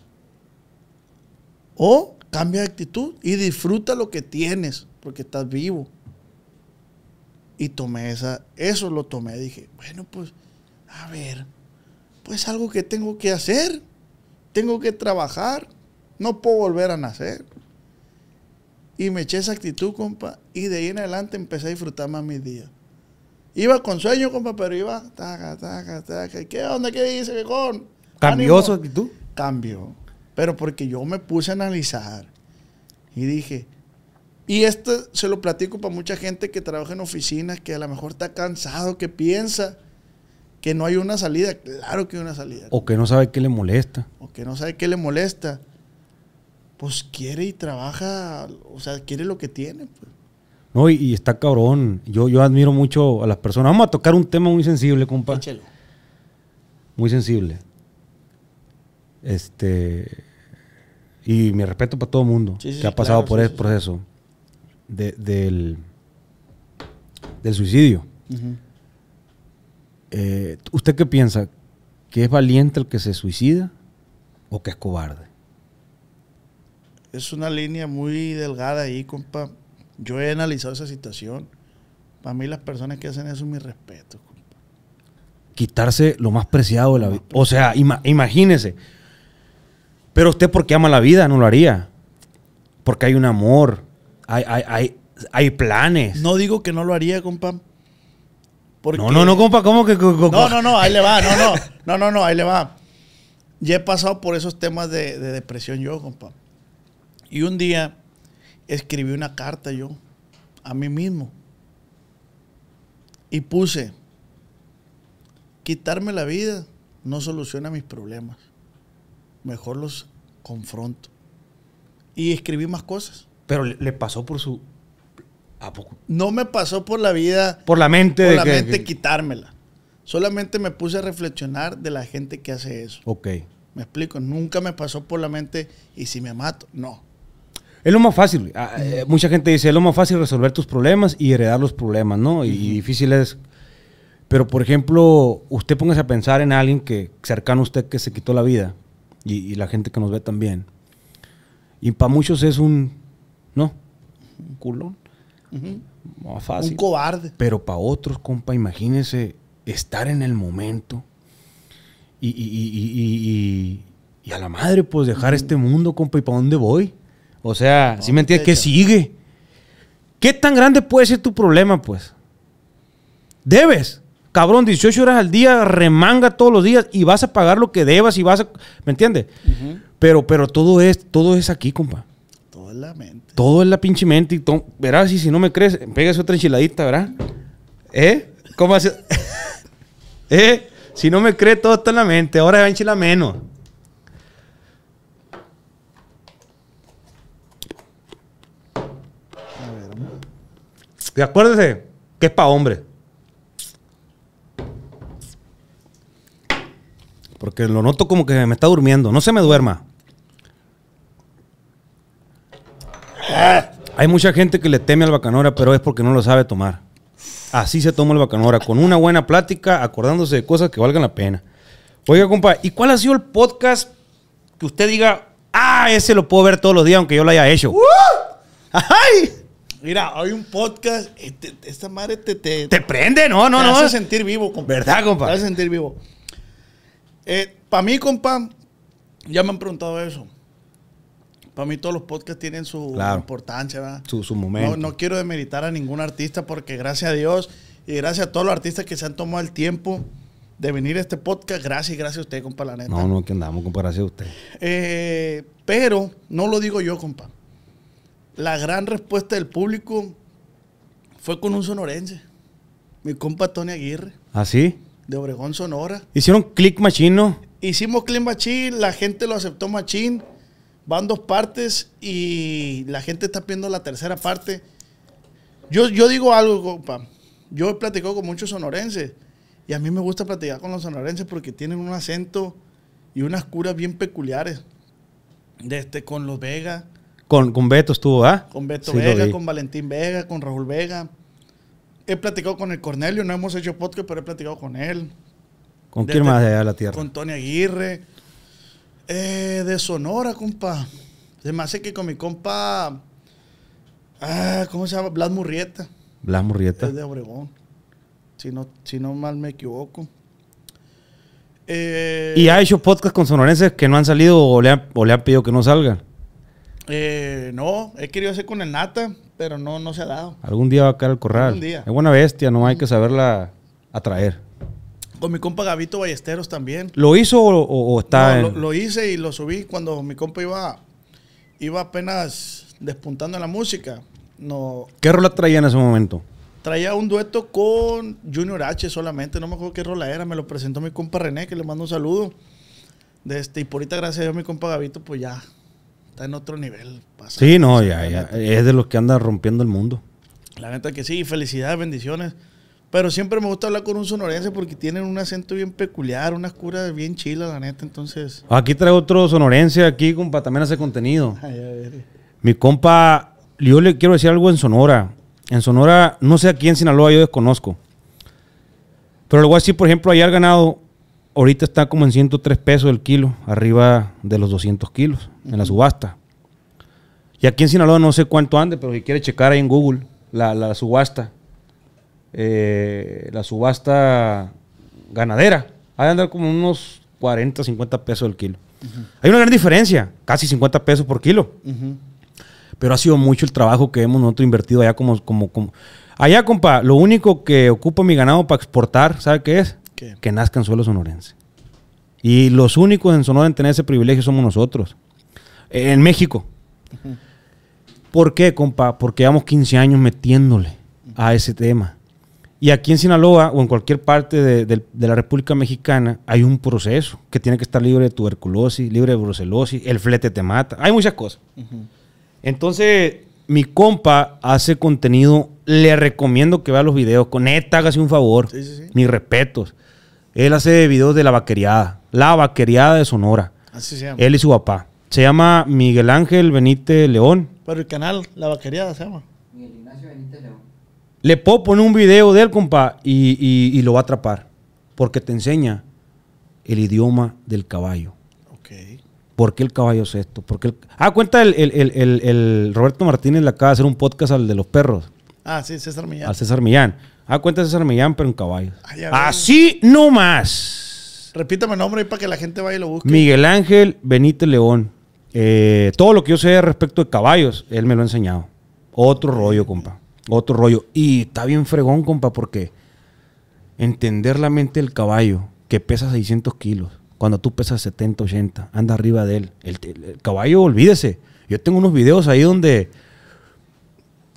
O cambia de actitud y disfruta lo que tienes, porque estás vivo. Y tomé esa, eso lo tomé. Dije, bueno, pues, a ver, pues algo que tengo que hacer. Tengo que trabajar. No puedo volver a nacer. Y me eché esa actitud, compa. Y de ahí en adelante empecé a disfrutar más mis días. Iba con sueño, compa, pero iba, taca, taca, taca. ¿Qué onda? ¿Qué dice, viejón? ¿Cambió su actitud? Cambió. Pero porque yo me puse a analizar. Y dije, y esto se lo platico para mucha gente que trabaja en oficinas, que a lo mejor está cansado, que piensa que no hay una salida. Claro que hay una salida. O que no sabe qué le molesta. O que no sabe qué le molesta. Pues quiere y trabaja, o sea, quiere lo que tiene. pues. No, y, y está cabrón. Yo, yo admiro mucho a las personas. Vamos a tocar un tema muy sensible, compa. Muy sensible. Este. Y mi respeto para todo el mundo Sí, sí, que ha pasado claro, por sí, ese proceso de- del, del suicidio. Eh, ¿Usted qué piensa? ¿Que es valiente el que se suicida o que es cobarde? Es una línea muy delgada ahí, compa. Yo he analizado esa situación. Para mí las personas que hacen eso, mi respeto. compa. quitarse lo más preciado de la vida. O sea, ima- imagínese. Pero usted porque ama la vida no lo haría. Porque hay un amor, hay, hay, hay, hay planes. No digo que no lo haría, compa. Porque- no, no, no, compa, ¿cómo que? co- co- No, no, no, ahí le va, no, no, no, no, no, ahí le va. Ya he pasado por esos temas de, de depresión yo, compa. Y un día escribí una carta yo a mí mismo. Y puse, quitarme la vida no soluciona mis problemas. Mejor los confronto. Y escribí más cosas. Pero le pasó por su... ¿A poco? No me pasó por la vida Por la mente por de la que- mente que- quitármela. Solamente me puse a reflexionar de la gente que hace eso. Ok. Me explico, nunca me pasó por la mente y si me mato, no. Es lo más fácil. Ah, eh, mucha gente dice, es lo más fácil resolver tus problemas y heredar los problemas, ¿no? Y, y difícil es... Pero, por ejemplo, usted póngase a pensar en alguien que cercano a usted que se quitó la vida y, y la gente que nos ve también. Y para muchos es un... ¿No? Un culón. Más fácil. Un cobarde. Pero para otros, compa, imagínese estar en el momento y, y- y- y- a la madre, pues dejar este mundo, compa, ¿y para dónde voy? O sea, si me entiendes, ¿qué sigue? ¿Qué tan grande puede ser tu problema, pues? Debes. Cabrón, 18 horas al día, remanga todos los días y vas a pagar lo que debas y vas a... ¿Me entiendes? Pero, pero todo es, todo es aquí, compa. Todo en la mente. Todo es la pinche mente. Y to- verás, si no me crees, pegas otra enchiladita, ¿verdad? ¿Eh? ¿Cómo hace? ¿Eh? Si no me crees, todo está en la mente. Ahora va a enchilar menos. Y acuérdese que es para hombres. Porque lo noto como que me está durmiendo. No se me duerma. Hay mucha gente que le teme al bacanora, pero es porque no lo sabe tomar. Así se toma el bacanora, con una buena plática, acordándose de cosas que valgan la pena. Oiga, compa, ¿y cuál ha sido el podcast que usted diga, ah, ese lo puedo ver todos los días, aunque yo lo haya hecho? ¡Ay! Mira, hay un podcast. este- esta madre te, te, ¿Te prende? No, no, te no. hace sentir vivo, compa. ¿Verdad, compa? Te hace sentir vivo. Para mí, compa, ya me han preguntado eso. Para mí todos los podcasts tienen su Claro. importancia, ¿verdad? Su, su momento. no quiero demeritar a ningún artista porque gracias a Dios Y gracias a todos los artistas que se han tomado el tiempo de venir a este podcast. Gracias, gracias a usted, compa, la neta. No, no, que andamos, compa, gracias a usted. Eh, pero no lo digo yo, compa. La gran respuesta del público fue con un sonorense. Mi compa Tony Aguirre, ¿Así? de Obregón, Sonora. Hicieron click machino. Hicimos Clean Machine, la gente lo aceptó Machín. Van dos partes y la gente está pidiendo la tercera parte. Yo, yo digo algo, compa. Yo he platicado con muchos sonorenses y a mí me gusta platicar con los sonorenses porque tienen un acento y unas curas bien peculiares. De este, con los Vega, Con, con Beto estuvo, ¿ah? con Beto Sí, Vega, con Valentín Vega, con Raúl Vega. He platicado con el Cornelio, no hemos hecho podcast, pero he platicado con él. ¿Con quién más de allá de la tierra? Con Tony Aguirre. Eh, de Sonora, compa. Se me hace que con mi compa. Ah, ¿Cómo se llama? Blas Murrieta. Blas Murrieta. Es de Obregón. Si no, si no mal me equivoco. Eh, Y ha hecho podcast con sonorenses que no han salido o le han, o le han pedido que no salgan. eh, no, he querido hacer con el Nata, pero no, no se ha dado. Algún día va a caer el corral. Algún día. Es buena bestia, no hay que saberla atraer. Con mi compa Gavito Ballesteros también. ¿Lo hizo o, está No, en- lo, lo hice y lo subí cuando mi compa iba, iba apenas despuntando en la música. No, ¿Qué rola traía en ese momento? traía un dueto con Junior H solamente, no me acuerdo qué rola era, me lo presentó mi compa René, que le mando un saludo. De este, y por ahorita, gracias a Dios, mi compa Gavito, pues ya está en otro nivel. pasa. Sí, no, ya, ya. Es de los que anda rompiendo el mundo. La neta que sí, felicidades, bendiciones. Pero siempre me gusta hablar con un sonorense porque tienen un acento bien peculiar, unas curas bien chilas, la neta, entonces... Aquí trae otro sonorense aquí, compa, también hace contenido. Ay, a ver. Mi compa, yo le quiero decir algo en Sonora. En Sonora, no sé aquí en Sinaloa, yo desconozco. Pero le voy a decir, por ejemplo, ayer ganado, ahorita está como en 103 pesos el kilo, arriba de los 200 kilos en la subasta. Y aquí en Sinaloa no sé cuánto ande, pero si quiere checar ahí en Google la, la subasta, eh, la subasta ganadera, ha de andar como unos 40, 50 pesos el kilo. Hay una gran diferencia, casi 50 pesos por kilo. Pero ha sido mucho el trabajo que hemos nosotros invertido allá como, como, como... Allá, compa, lo único que ocupa mi ganado para exportar, ¿sabe qué es? ¿Qué? Que nazca en suelo sonorense. Y los únicos en Sonora en tener ese privilegio somos nosotros. En México. ¿Por qué, compa? Porque llevamos 15 años metiéndole a ese tema. Y aquí en Sinaloa o en cualquier parte de, de- de la República Mexicana hay un proceso que tiene que estar libre de tuberculosis, libre de brucelosis, el flete te mata. Hay muchas cosas. Entonces, mi compa hace contenido, le recomiendo que vea los videos. Con neta, hágase un favor. Sí, sí, sí. Mis respetos. Él hace videos de la vaqueriada. La vaqueriada de Sonora. Así se llama. Él y su papá. Se llama Miguel Ángel Benítez León. Pero el canal, La Vaquería se llama. Le puedo poner un video de él, compa, y, y- y lo va a atrapar. Porque te enseña el idioma del caballo. Ok. ¿Por qué el caballo es esto? ¿Por qué el- Ah, cuenta el, el- el- Roberto Martínez le acaba de hacer un podcast al de los perros, Ah, sí, César Millán. al César Millán. Ah, cuenta César Millán, pero en ver. Así no más. Repítame el nombre ahí para que la gente vaya y lo busque. Miguel Ángel Benítez León. Eh, todo lo que yo sé respecto de caballos, él me lo ha enseñado. Otro rollo, compa. Otro rollo. Y está bien fregón, compa, porque entender la mente del caballo, que pesa 600 kilos, cuando tú pesas 70, 80, anda arriba de él. El, el- el caballo, olvídese. Yo tengo unos videos ahí donde...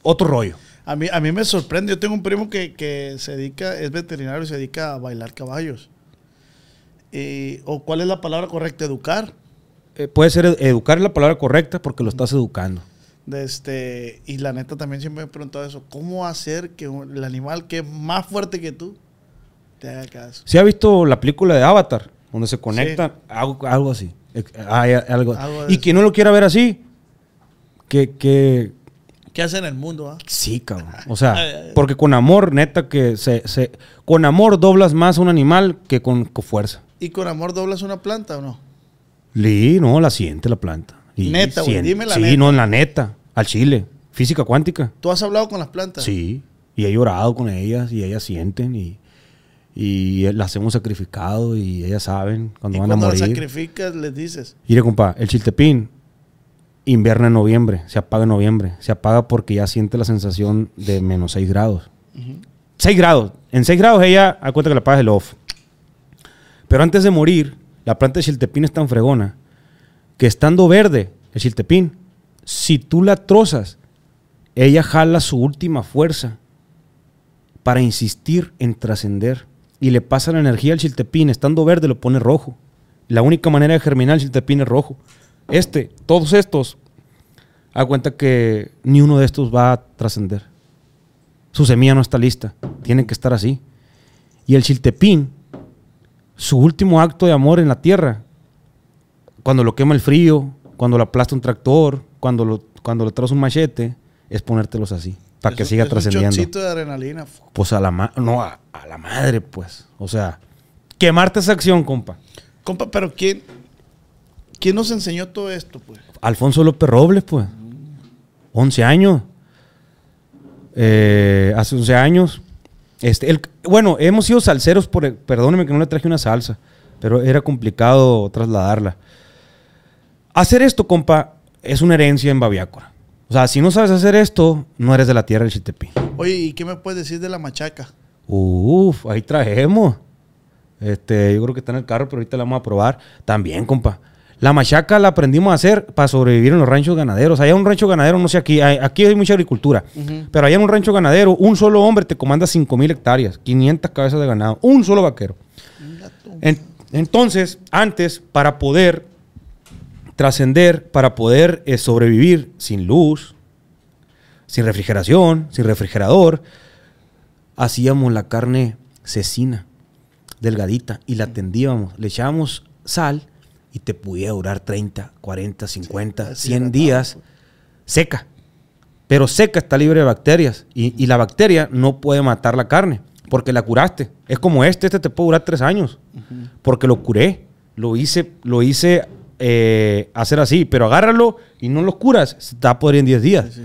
Otro rollo. A mí, a mí me sorprende. Yo tengo un primo que, que se dedica, es veterinario y se dedica a bailar caballos. ¿O cuál es la palabra correcta? Educar. Eh, puede ser ed- educar es la palabra correcta porque lo estás educando. De este, y la neta también siempre me he preguntado eso. ¿Cómo hacer que un- el animal que es más fuerte que tú te haga caso? ¿Se ha visto la película de Avatar? Donde se conectan, algo, algo así. Hay algo. Y quien no lo quiera ver así, que, que ¿Qué hace en el mundo? ah? sí, cabrón. O sea, porque con amor, neta, que se, se- con amor doblas más a un animal que con, con fuerza. ¿Y con amor doblas una planta o no? Sí, no, la siente la planta. Y Neta, güey, dime la Sí, neta. no, en la neta. Al chile. Física cuántica. ¿Tú has hablado con las plantas? Sí. Y he llorado con ellas y ellas sienten y, y las hemos sacrificado y ellas saben cuando Y van a cuando las morir. sacrificas, les dices. Mire, compa, el chiltepín inverna en noviembre, se apaga en noviembre. Se apaga porque ya siente la sensación de menos 6 grados. 6 grados. En 6 grados ella acuerda que la apagas el off. Pero antes de morir, la planta de chiltepín es tan fregona que estando verde el chiltepín, si tú la trozas, ella jala su última fuerza para insistir en trascender. Y le pasa la energía al chiltepín, estando verde lo pone rojo. La única manera de germinar el chiltepín es rojo. Este, todos estos, a cuenta que ni uno de estos va a trascender. Su semilla no está lista, tiene que estar así. Y el chiltepín, su último acto de amor en la tierra, cuando lo quema el frío, cuando lo aplasta un tractor, cuando lo, cuando lo traes un machete, es ponértelos así, para que siga es trascendiendo. Un de adrenalina. Pues a la ma- no, a, a la madre, pues. O sea, quemarte esa acción, compa. Compa, pero ¿quién, ¿quién nos enseñó todo esto, pues? Alfonso López Robles, pues. 11 años. Eh, hace 11 años. Este, el- bueno, hemos sido salseros, por, perdóneme que no le traje una salsa, pero era complicado trasladarla. Hacer esto, compa, es una herencia en Babiácora. O sea, si no sabes hacer esto, no eres de la tierra del Chiltepín. Oye, ¿y qué me puedes decir de la machaca? Uf, ahí traemos. Este, yo creo que está en el carro, pero ahorita la vamos a probar. También, compa. La machaca la aprendimos a hacer para sobrevivir en los ranchos ganaderos. Allá un rancho ganadero, no sé aquí, hay- aquí hay mucha agricultura. Pero allá en un rancho ganadero, un solo hombre te comanda 5 mil hectáreas, 500 cabezas de ganado, un solo vaquero. En- entonces, antes, para poder trascender, para poder eh, sobrevivir sin luz, sin refrigeración, sin refrigerador, hacíamos la carne cecina, delgadita, y la tendíamos. Le echábamos sal y te podía durar 30, 40, 50, 100 días seca. Pero seca está libre de bacterias. Y, y la bacteria no puede matar la carne porque la curaste. Es como este, este te puede durar tres años. Porque lo curé. Lo hice, lo hice eh, hacer así. Pero agárralo y no lo curas. Se te va a poder en 10 días.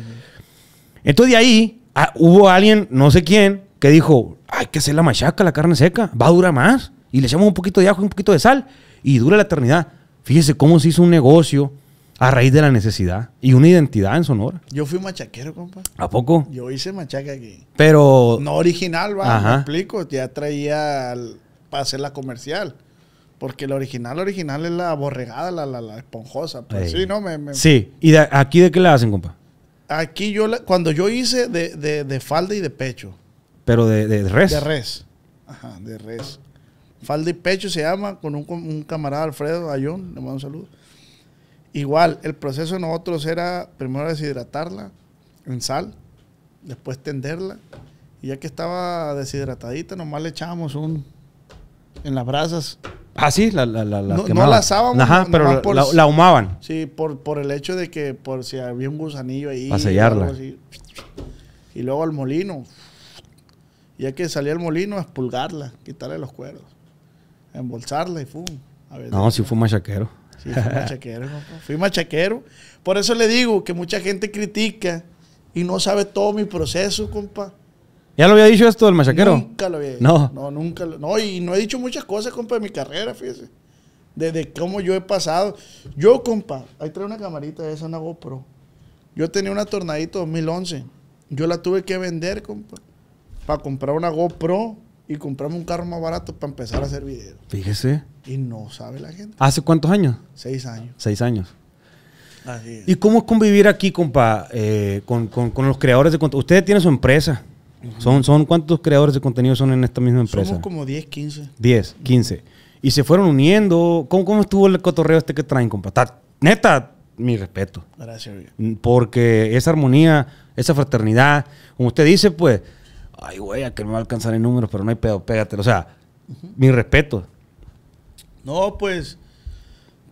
Entonces de ahí ah, hubo alguien, no sé quién, que dijo, hay que hacer la machaca, la carne seca, va a durar más. Y le echamos un poquito de ajo y un poquito de sal y dura la eternidad. Fíjese cómo se hizo un negocio a raíz de la necesidad y una identidad en Sonora. Yo fui machaquero, compa. ¿A poco? Yo hice machaca aquí. Pero... No original, va, me explico. Ya traía al- para hacer la comercial. Porque la original, la original es la borregada, la, la, la esponjosa. Pues. Sí, no, me, me- Sí. ¿Y de- aquí de qué la hacen, compa? Aquí yo, la- cuando yo hice de, de, de falda y de pecho. Pero de, de res. De res. Ajá, de res. Falda y pecho se llama, con un, un camarada Alfredo Ayón, le mando un saludo. Igual, el proceso de nosotros era primero deshidratarla en sal, después tenderla, y ya que estaba deshidratadita, nomás le echábamos un en las brasas. Ah, sí, la, la, la, la No- no quemaban. la asábamos, Ajá, no- pero la, por- la- la ahumaban. Sí, por, por el hecho de que por si había un gusanillo ahí. Pa' sellarla. así. Y luego al molino. Y ya que salía el molino, a expulgarla, quitarle los cueros. Embolsarla y ¡fum! A ver, No, sí fue machaquero. Sí, fui machaquero. Fui machaquero. Por eso le digo que mucha gente critica y no sabe todo mi proceso, compa. ¿Ya lo había dicho esto del machaquero? Nunca lo había dicho. No. No, nunca lo- No, y no he dicho muchas cosas, compa, de mi carrera, fíjese. Desde cómo yo he pasado. Yo, compa, ahí trae una camarita de esa, una GoPro. Yo tenía una Tornadito 2011. Yo la tuve que vender, compa, para comprar una GoPro y comprarme un carro más barato para empezar a hacer videos. Fíjese. Y no sabe la gente. ¿Hace cuántos años? Seis años. Seis años. Así es. ¿Y cómo es convivir aquí, compa, eh, con, con- con los creadores de contenido? Usted tiene su empresa. Son, son, ¿Cuántos creadores de contenido son en esta misma empresa? Somos como 10, 15. 10, 15. Y se fueron uniendo. ¿Cómo, cómo estuvo el cotorreo este que traen, compa? Está- neta, mi respeto. Gracias, viejo. Porque esa armonía, esa fraternidad, como usted dice, pues, ay, güey, a que me va a alcanzar en números, pero no hay pedo, pégatelo. O sea, mi respeto. No, pues,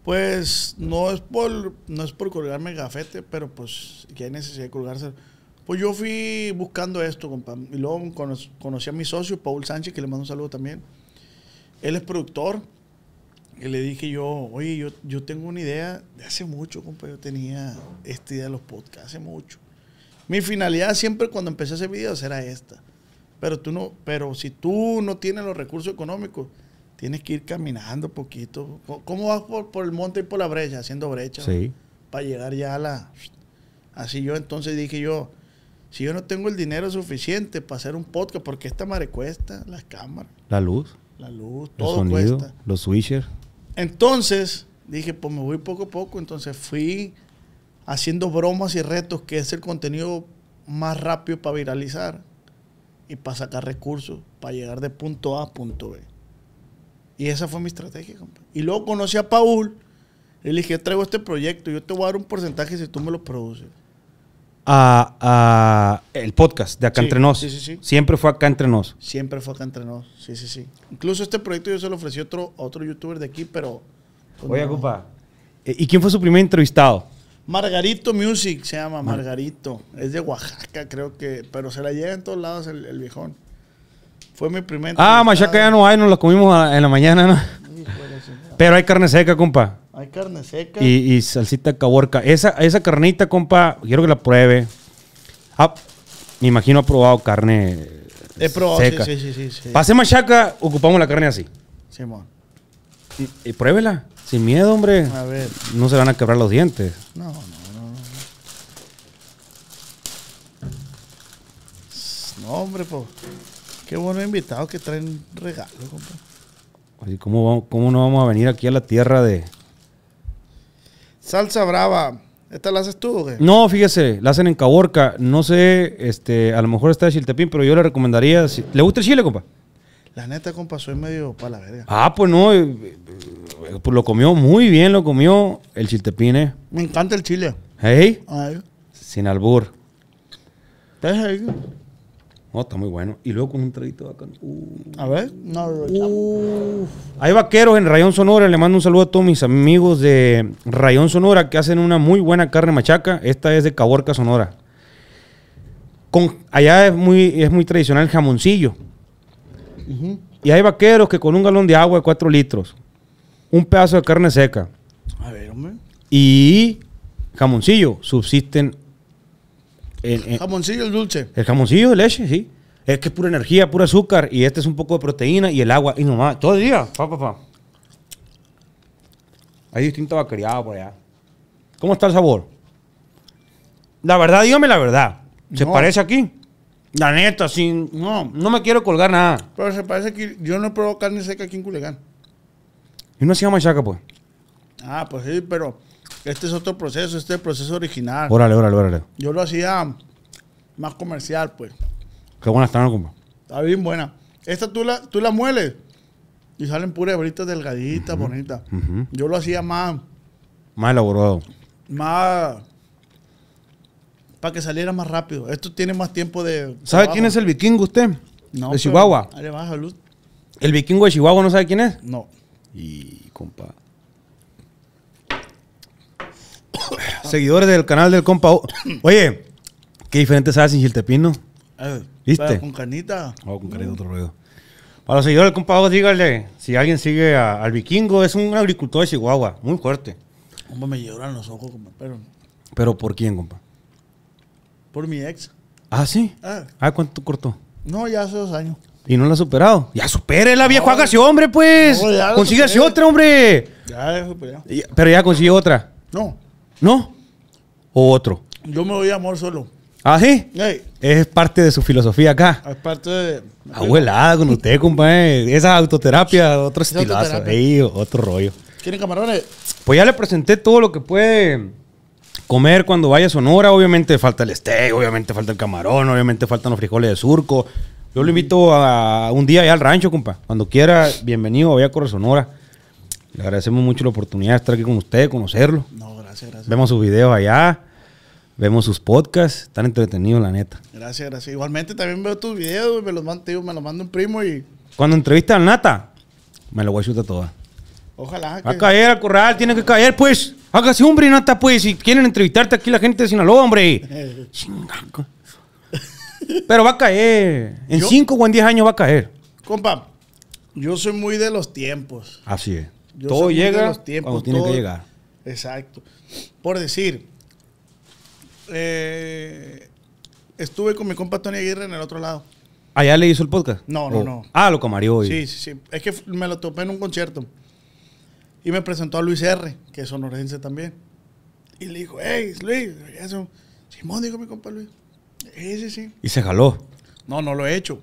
pues no es por, no es por colgarme el gafete, pero pues que hay necesidad de colgarse. Pues yo fui buscando esto, compa. Y luego cono- conocí a mi socio, Paul Sánchez, que le mando un saludo también. Él es productor. Y le dije yo, oye, yo, yo tengo una idea de hace mucho, compa. Yo tenía esta idea de los podcasts, hace mucho. Mi finalidad siempre cuando empecé a hacer videos era esta. Pero tú no, pero si tú no tienes los recursos económicos, tienes que ir caminando poquito. ¿Cómo- ¿Cómo vas por, por el monte y por la brecha, haciendo brecha? Sí. Para llegar ya a la... Así yo entonces dije yo, si yo no tengo el dinero suficiente para hacer un podcast, porque esta madre cuesta, las cámaras, La luz, la luz, todo sonido, cuesta. los switchers. Entonces dije, pues me voy poco a poco. Entonces fui haciendo bromas y retos, que es el contenido más rápido para viralizar y para sacar recursos, para llegar de punto A a punto B. Y esa fue mi estrategia, compa. Y luego conocí a Paul. Y le dije, traigo este proyecto, yo te voy a dar un porcentaje si tú me lo produces. A, a el podcast de Acá Sí, Entre Nos. sí, sí, sí. Siempre fue Acá Entre Nos. Siempre fue acá entre nos. Sí, sí, sí. Incluso este proyecto yo se lo ofrecí a otro, a otro youtuber de aquí, pero... pues, Oye, no. compa. Eh, ¿Y quién fue su primer entrevistado? Margarito Music se llama, Margarito. Es de Oaxaca, creo que. Pero se la lleva en todos lados el, el viejón. Fue mi primer. Ah, entrevistado. machaca ya no hay, nos la comimos a- en la mañana, ¿no? Pero hay carne seca, compa. Hay carne seca. Y, y salsita caborca. Esa, esa carnita, compa, quiero que la pruebe. Ah, me imagino ha probado carne He probado, seca. sí, sí, sí. sí. Para hacer machaca, ocupamos la carne así. Simón. Y, y pruébela, sin miedo, hombre. A ver. No se van a quebrar los dientes. No, no, no. no. No, hombre, pues. Qué buenos invitados que traen regalos, compa. ¿cómo, vamos- ¿Cómo no vamos a venir aquí a la tierra de...? Salsa brava. ¿Esta la haces tú o qué? No, fíjese, la hacen en Caborca. No sé, este, a lo mejor está de Chiltepín, pero yo le recomendaría... si- ¿Le gusta el chile, compa? La neta, compa, soy medio para la verga. Ah, pues no, eh, pues lo comió muy bien, lo comió el Chiltepín, ¿eh? Me encanta el chile. Hey, Ay. sin albur. ¿Estás ahí? No, está muy bueno. Y luego con un traguito bacán. Uh. A ver. No, Hay vaqueros en Rayón Sonora. Le mando un saludo a todos mis amigos de Rayón Sonora que hacen una muy buena carne machaca. Esta es de Caborca, Sonora. Con, allá es muy, es muy tradicional el jamoncillo. Y hay vaqueros que con un galón de agua de 4 litros, un pedazo de carne seca A ver, hombre. y jamoncillo subsisten en, en- Jamoncillo el dulce. el jamoncillo de leche, sí. Es que es pura energía, pura azúcar. Y este es un poco de proteína y el agua. Y nomás, todo el día. Pa, pa, pa. Hay distinto vaqueriado por allá. ¿Cómo está el sabor? La verdad, dígame la verdad. ¿Se No. parece aquí? La neta, sin. No, no me quiero colgar nada. Pero se parece que yo no he probado carne seca aquí en Culiacán. Y no hacía machaca, pues. Ah, pues sí, pero este es otro proceso, este es el proceso original. Órale, órale, órale. Yo lo hacía más comercial, pues. Qué buena están, compa. Está bien buena. Esta tú la, tú la mueles y salen puras hebritas delgaditas, bonitas. Yo lo hacía más, Más elaborado. más, para que saliera más rápido. Esto tiene más tiempo de... ¿Sabe trabajo. quién es el vikingo usted? No, de Chihuahua. Ahí baja luz. El vikingo de Chihuahua, ¿no sabe quién es? No. Y, compa. Seguidores del canal del compa. O- Oye, qué diferente sabe sin Chiltepín, ¿no? Eh, ¿Viste? Con canita. Oh, con cariño, otro ruido. Para los seguidores del compa, O, dígale, si alguien sigue a- al vikingo, es un agricultor de Chihuahua, muy fuerte. Como me lloran los ojos, como, pero ¿Pero por quién, compa? por mi ex. Ah, sí. Ah, Ah, ¿cuánto cortó? no, ya hace dos años. ¿Y no la ha superado? Ya supérela, viejo, hágase hombre, pues. No, Consígase superé. otra, hombre. Ya, ya. Y- Pero ya consiguió otra. No, ¿No? ¿O otro? yo me voy a amor solo. ¿Ah, sí? Ey, Es parte de su filosofía acá. aparte de... Abuelada con usted, compadre. Esa autoterapia, otro Esa estilazo. autoterapia. Ey, otro rollo. ¿Quieren camarones? Pues ya le presenté todo lo que puede comer cuando vaya a Sonora. Obviamente falta el steak, obviamente falta el camarón, obviamente faltan los frijoles de surco. Yo lo invito a un día allá al rancho, compa. Cuando quiera, bienvenido, vaya a Corre Sonora. Le agradecemos mucho la oportunidad de estar aquí con usted, conocerlo. No, gracias, gracias. Vemos sus videos allá, vemos sus podcasts. Están entretenidos, la neta. Gracias, gracias. Igualmente también veo tus videos, me los mando, tío, me los manda un primo y Cuando entrevista al Nata, me lo voy a chutar toda. ojalá Va a caer al corral, tiene que caer, pues. Hágase hombre, Nata, pues. Si quieren entrevistarte aquí la gente de Sinaloa, hombre. Pero va a caer. En Yo- 5 o en 10 años va a caer. Compa, yo soy muy de los tiempos. Así es. Yo todo soy muy de llega los tiempos, cuando tiene todo- que llegar. Exacto. Por decir, eh, estuve con mi compa Tony Aguirre en el otro lado. ¿Allá le hizo el podcast? No, no, O- no. Ah, lo camarió. y- Sí, sí, sí. Es que me lo topé en un concierto. Y me presentó a Luis R., que es sonorense también. Y le dijo, hey, Luis, eso. Simón, dijo mi compa Luis. Sí, sí, sí. Y se jaló. No, no lo he hecho.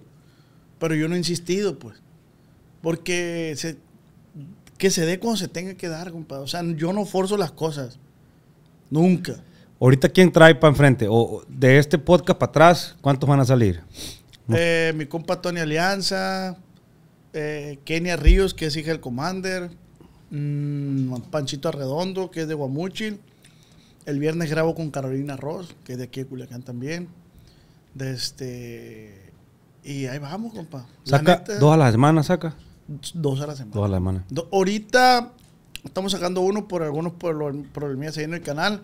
Pero yo no he insistido, pues. Porque se, que se dé cuando se tenga que dar, compadre. O sea, yo no forzo las cosas. Nunca. Ahorita, ¿quién trae para enfrente? O de este podcast para atrás, ¿cuántos van a salir? Eh, mi compa Tony Alianza, eh, Kenia Ríos, que es hija del Commander, mm, Panchito Arredondo, que es de Guamuchil. El viernes grabo con Carolina Ross, que es de aquí de Culiacán también. De este. Y ahí vamos, compa. La ¿Saca neta, dos a la semana? ¿Saca? Dos a la semana. Dos a la semana. Do- ahorita estamos sacando uno por algunos problemas ahí en el canal,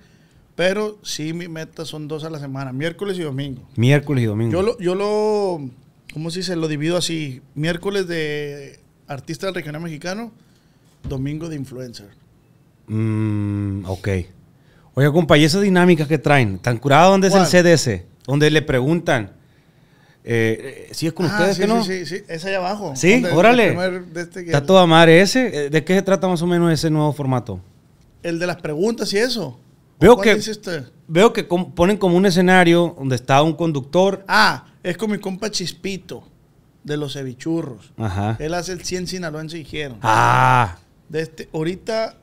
pero sí mi meta son dos a la semana, miércoles y domingo. Miércoles y domingo. Yo lo, yo lo, ¿cómo se dice? Lo divido así, miércoles de artista del regional mexicano, domingo de influencer. Mm, ok. Oiga, compa, ¿y esas dinámicas que traen? ¿Tan curado dónde es el CDS? Donde le preguntan. Eh, eh, ¿Sí es con Ah, ustedes sí, que no? Sí, sí, sí, es allá abajo. Sí, órale. este Está toda madre ese. Eh, ¿De qué se trata más o menos ese nuevo formato? El de las preguntas y eso. Veo ¿Cuál que-? Veo que ponen como un escenario donde está un conductor. Ah, es con mi compa Chispito, de los cevichurros. Ajá. Él hace el 100 sinaloense dijeron. Ah, De este, ahorita,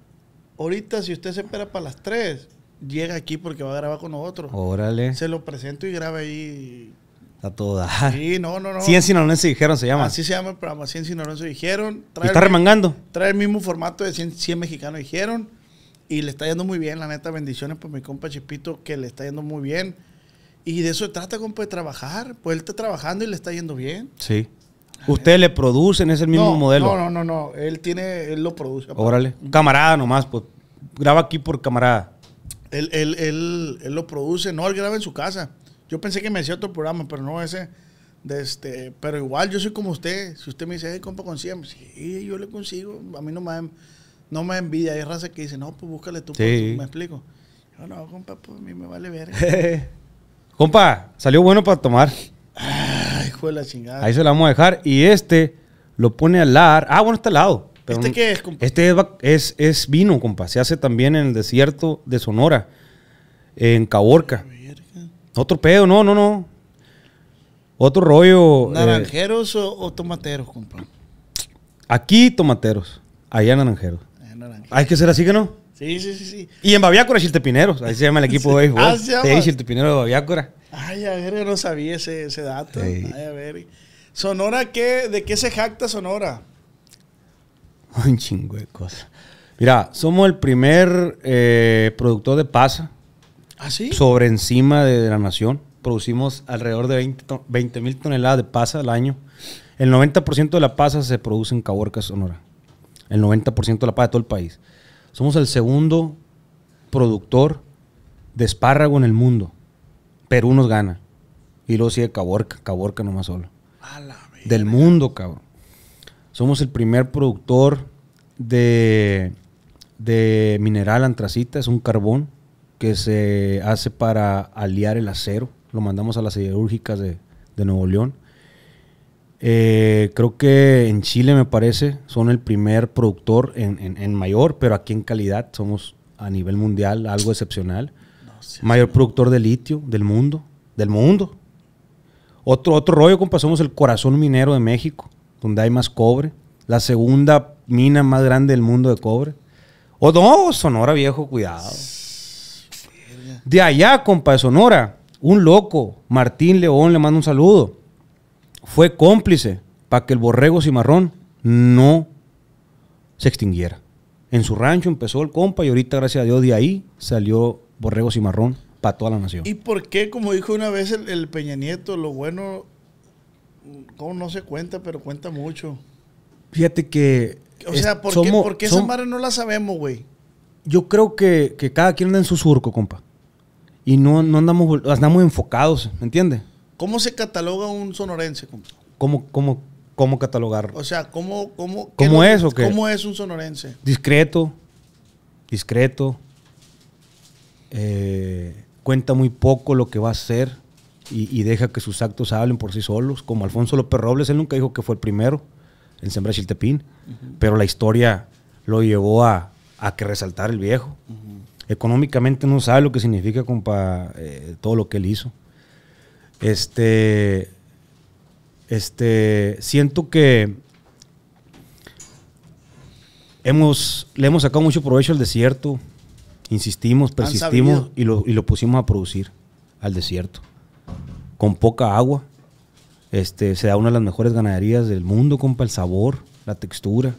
ahorita si usted se espera para las 3, llega aquí porque va a grabar con nosotros. órale. Se lo presento y graba ahí. Está toda. Sí, no, no, no. 100 sinaloenses dijeron, se llama. Así se llama el programa, 100 sinaloenses dijeron. ¿Y está el, remangando? trae el mismo formato de 100, 100 mexicanos dijeron. Y le está yendo muy bien, la neta, bendiciones por mi compa Chispito, que le está yendo muy bien. Y de eso se trata, compa, de trabajar. Pues él está trabajando y le está yendo bien. Sí. Ustedes le producen, es el mismo no, modelo. No, no, no, no. Él tiene, él lo produce. Órale. Camarada nomás, pues. Graba aquí por camarada. Él, él, él, él lo produce, no, él graba en su casa. Yo pensé que me decía otro programa, pero no ese. De este, pero igual yo soy como usted. Si usted me dice, hey, compa, consígame. Sí, yo le consigo. A mí no me, no me envidia. Hay raza que dice, no, pues búscale tú. pues, Sí. ¿Me explico? Yo no, compa, pues a mí me vale ver. Compa, salió bueno para tomar. Ay, hijo de la chingada. Ahí se la vamos a dejar. Y este lo pone al lado. Ah, bueno, está al lado. ¿Este qué es, compa? Este es, es, es vino, compa. Se hace también en el desierto de Sonora. En Caborca. Verga. Otro pedo, no, no, no. Otro rollo. eh, ¿Naranjeros o, o tomateros, compa? aquí tomateros. Allá naranjeros. Eh, naranjeros. Hay que ser así que no. Sí, sí, sí, sí. Y en Baviácora, Chiltepineros. Ahí se llama el equipo de béisbol. Ah, ¿se llama? Sí, Chiltepinero de Baviácora. Ay, a ver, yo no sabía ese, ese dato. Sí. Ay, a ver. ¿Sonora qué? ¿De qué se jacta Sonora? Un chingo de cosas. Mira, somos el primer eh, productor de pasa ¿Ah, sí? sobre encima de, la nación. Producimos alrededor de 20 mil toneladas de pasa al año. El 90% de la pasa se produce en Caborca, Sonora. El 90% de la pasa de todo el país. Somos el segundo productor de espárrago en el mundo. Perú nos gana. Y luego sigue Caborca, Caborca nomás solo A la verga. del mundo, cabrón. Somos el primer productor de, de mineral antracita, es un carbón que se hace para aliar el acero. Lo mandamos a las siderúrgicas de, de Nuevo León. Eh, creo que en Chile, me parece, son el primer productor en, en- en mayor, pero aquí en calidad somos a nivel mundial algo excepcional. mayor productor de litio del mundo, del mundo. Otro, otro rollo, compa, somos el corazón minero de México, donde hay más cobre. La segunda mina más grande del mundo de cobre. O no, Sonora viejo, cuidado. De allá, compa, de Sonora, un loco, Martín León, le mando un saludo. Fue cómplice para que el borrego cimarrón no se extinguiera. En su rancho empezó el compa y ahorita, gracias a Dios, de ahí salió borrego cimarrón para toda la nación. ¿Y por qué, como dijo una vez el, el Peña Nieto, lo bueno, como no se cuenta, pero cuenta mucho? Fíjate que. O sea, ¿por qué, somos- por qué esa madre no la sabemos, güey? Yo creo que, que cada quien anda en su surco, compa. Y no, no andamos, andamos enfocados, ¿me entiendes? ¿Cómo se cataloga un sonorense? ¿Cómo, cómo, cómo catalogarlo? O sea, ¿cómo, cómo, ¿Cómo lo- es o qué? ¿Cómo es un sonorense? Discreto, discreto. eh, cuenta muy poco lo que va a hacer y, y deja que sus actos hablen por sí solos. Como Alfonso López Robles, él nunca dijo que fue el primero en Sembra Chiltepín, pero la historia lo llevó a, a que resaltar el viejo. Económicamente no sabe lo que significa compa, eh, todo lo que él hizo. Este. Este. Siento que. Hemos, le hemos sacado mucho provecho al desierto. Insistimos, persistimos y lo, y lo pusimos a producir al desierto. Con poca agua. Este, se da una de las mejores ganaderías del mundo, compa. El sabor, la textura.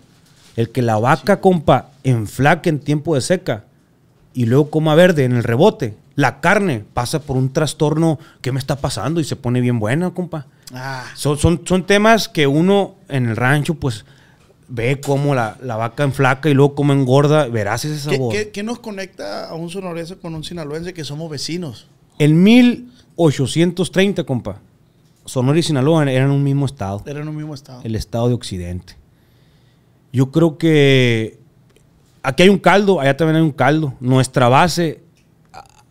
El que la vaca, compa, enflaque en tiempo de seca y luego coma verde en el rebote. La carne pasa por un trastorno. ¿Qué me está pasando? Y se pone bien buena, compa. Ah, Son, son, son temas que uno en el rancho, pues, ve cómo la, la vaca enflaca y luego cómo engorda. Verás ese ¿qué, sabor. qué- qué nos conecta a un sonorense con un sinaloense que somos vecinos? En 1830, compa, Sonora y Sinaloa eran un mismo estado. Eran un mismo estado. el estado de Occidente. Yo creo que aquí hay un caldo, allá también hay un caldo. Nuestra base,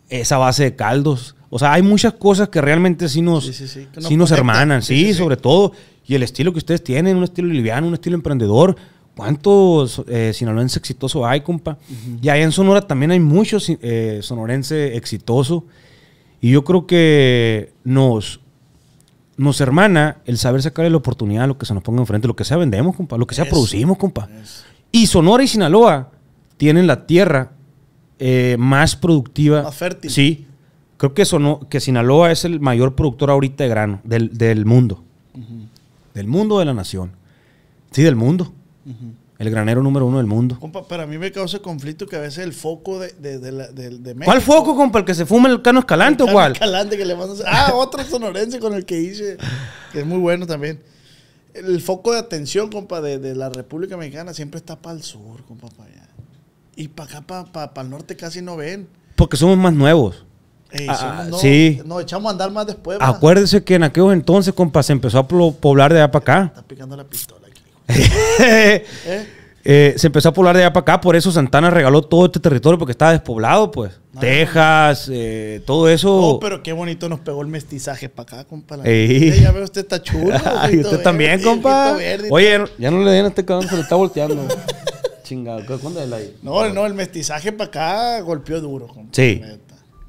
esa base de caldos. O sea, hay muchas cosas que realmente sí nos, Sí, sí, sí, que nos hermanan, Sí, sobre todo. Y el estilo que ustedes tienen, un estilo liviano, un estilo emprendedor. ¿Cuántos eh, sinaloenses exitosos hay, compa? Y allá en Sonora también hay muchos eh, sonorense exitoso. Y yo creo que nos, nos hermana el saber sacarle la oportunidad a lo que se nos ponga enfrente, lo que sea vendemos, compa, lo que sea Eso. producimos, compa. Eso. Y Sonora y Sinaloa tienen la tierra eh, más productiva. Más fértil. Sí. Creo que, Sono- que Sinaloa es el mayor productor ahorita de grano del, del mundo. Del mundo de la nación. Sí, del mundo. El granero número uno del mundo. Compa, pero a mí me causa conflicto que a veces el foco de, de, de, la- de- de ¿Cuál México- foco, compa? ¿El que se fuma el cano escalante o cuál? Escalante que le mandas- Ah, otro sonorense con el que hice, que es muy bueno también. El foco de atención, compa, de, de la República Mexicana siempre está para el sur, compa, para allá. Y para acá, para el norte casi no ven. Porque somos más nuevos. Ey, Ah, somos- no, sí. Nos echamos a andar más después. ¿va? Acuérdese que en aquellos entonces, compa, se empezó a poblar de allá para acá. Está picando la pistola aquí. Eh, ¿Eh? se empezó a poblar de allá para acá, por eso Santana regaló todo este territorio porque estaba despoblado, pues. Texas, eh, todo eso. Oh, pero qué bonito nos pegó el mestizaje para acá, compa. la. Ya ve, usted está chulo. Ay, ojito usted también, compa. verde. Oye, ya no- ya no le den a este cabrón, se le está volteando. Chingado, ¿cuándo es la ahí? No, no, el mestizaje para acá golpeó duro, compa. Sí.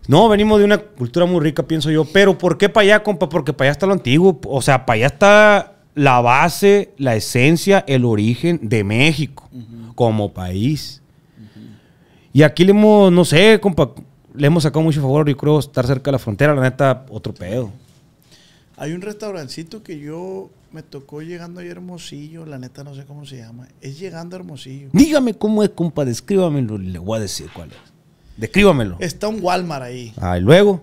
No, venimos de una cultura muy rica, pienso yo. Pero ¿por qué para allá, compa? Porque para allá está lo antiguo. O sea, para allá está la base, la esencia, el origen de México como país. Y aquí le hemos, no sé, compa, le hemos sacado mucho favor, yo creo, estar cerca de la frontera, la neta, otro pedo. Hay un restaurancito que yo me tocó llegando a Hermosillo, la neta no sé cómo se llama. Es llegando a Hermosillo. Dígame cómo es, compa, descríbamelo, le voy a decir cuál es. Descríbamelo. Está un Walmart ahí. Ah, y luego.